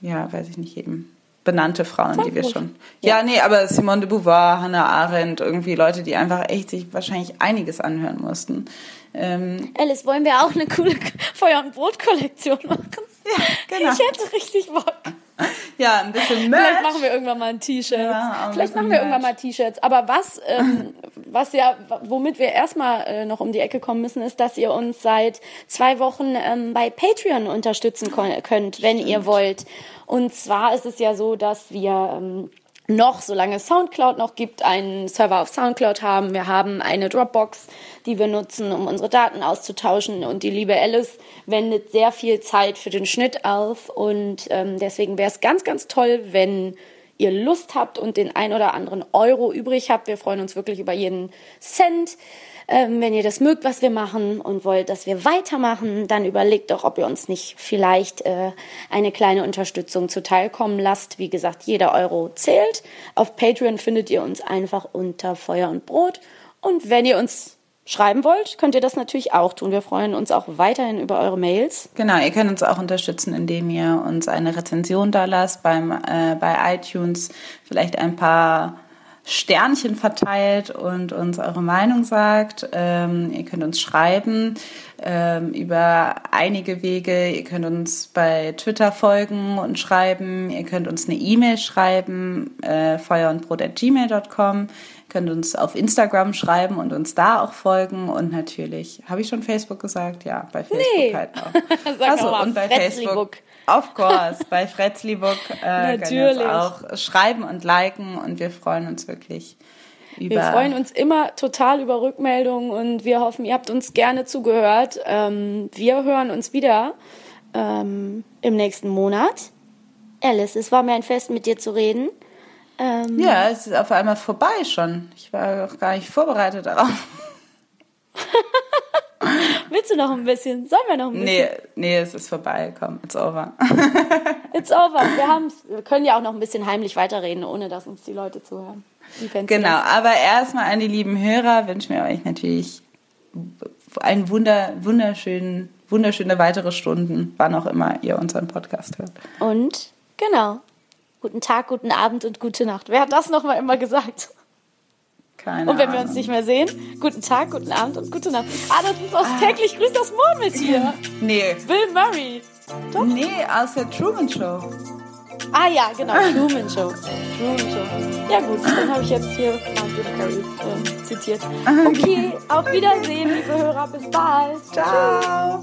ja, weiß ich nicht eben benannte Frauen, die wir schon. Ja. ja, nee, aber Simone de Beauvoir, Hannah Arendt, irgendwie Leute, die einfach echt sich wahrscheinlich einiges anhören mussten. Ähm, Alice, wollen wir auch eine coole Feuer- und Brot-Kollektion machen? Ja, genau. Ich hätte richtig Bock. [LAUGHS] Ja, ein bisschen Merch. Vielleicht machen wir irgendwann mal ein T-Shirt. Ja, Vielleicht machen wir Merch. irgendwann mal T-Shirts. Aber was, ähm, was ja, womit wir erstmal äh, noch um die Ecke kommen müssen, ist, dass ihr uns seit zwei Wochen ähm, bei Patreon unterstützen könnt, wenn Stimmt. ihr wollt. Und zwar ist es ja so, dass wir ähm, noch, solange Soundcloud noch gibt, einen Server auf Soundcloud haben. Wir haben eine Dropbox, die wir nutzen, um unsere Daten auszutauschen. Und die liebe Alice wendet sehr viel Zeit für den Schnitt auf. Und ähm, deswegen wäre es ganz, ganz toll, wenn ihr Lust habt und den ein oder anderen Euro übrig habt. Wir freuen uns wirklich über jeden Cent. Ähm, wenn ihr das mögt, was wir machen und wollt, dass wir weitermachen, dann überlegt doch, ob ihr uns nicht vielleicht äh, eine kleine Unterstützung zuteilkommen lasst. Wie gesagt, jeder Euro zählt. Auf Patreon findet ihr uns einfach unter Feuer und Brot. Und wenn ihr uns schreiben wollt, könnt ihr das natürlich auch tun. Wir freuen uns auch weiterhin über eure Mails. Genau, ihr könnt uns auch unterstützen, indem ihr uns eine Rezension da lasst beim, äh, bei iTunes, vielleicht ein paar Sternchen verteilt und uns eure Meinung sagt. Ähm, ihr könnt uns schreiben ähm, über einige Wege. Ihr könnt uns bei Twitter folgen und schreiben. Ihr könnt uns eine E-Mail schreiben, äh, feuerundbrot.gmail.com. Ihr könnt uns auf Instagram schreiben und uns da auch folgen. Und natürlich, habe ich schon Facebook gesagt? Ja, bei Facebook nee. halt auch. [LAUGHS] Sag also, und bei Facebook. Of course, bei Fretzliebook äh, [LAUGHS] können auch schreiben und liken und wir freuen uns wirklich über. Wir freuen uns immer total über Rückmeldungen und wir hoffen, ihr habt uns gerne zugehört. Ähm, wir hören uns wieder ähm, im nächsten Monat. Alice, es war mir ein Fest, mit dir zu reden. Ähm, ja, es ist auf einmal vorbei schon. Ich war auch gar nicht vorbereitet darauf. [LAUGHS] Willst du noch ein bisschen? Sollen wir noch ein bisschen? Nee, nee, es ist vorbei. Komm, it's over. [LAUGHS] it's over. Wir, haben's. wir können ja auch noch ein bisschen heimlich weiterreden, ohne dass uns die Leute zuhören. Genau, aber erstmal an die lieben Hörer wünschen wir euch natürlich einen wunder, wunderschönen, wunderschöne weitere Stunden, wann auch immer ihr unseren Podcast hört. Und genau, guten Tag, guten Abend und gute Nacht. Wer hat das nochmal immer gesagt? Keine und wenn wir uns nicht mehr sehen, guten Tag, guten Abend und gute Nacht. Ah, das ist aus ah. täglich grüßt das Murmeltier. Nee. Bill Murray. Doch? Nee, aus der Truman Show. Ah ja, genau, Truman Show. Truman Show. Ja gut, dann habe ich jetzt hier Martin Curry äh, zitiert. Okay, auf Wiedersehen, liebe Hörer. Bis bald. Ciao.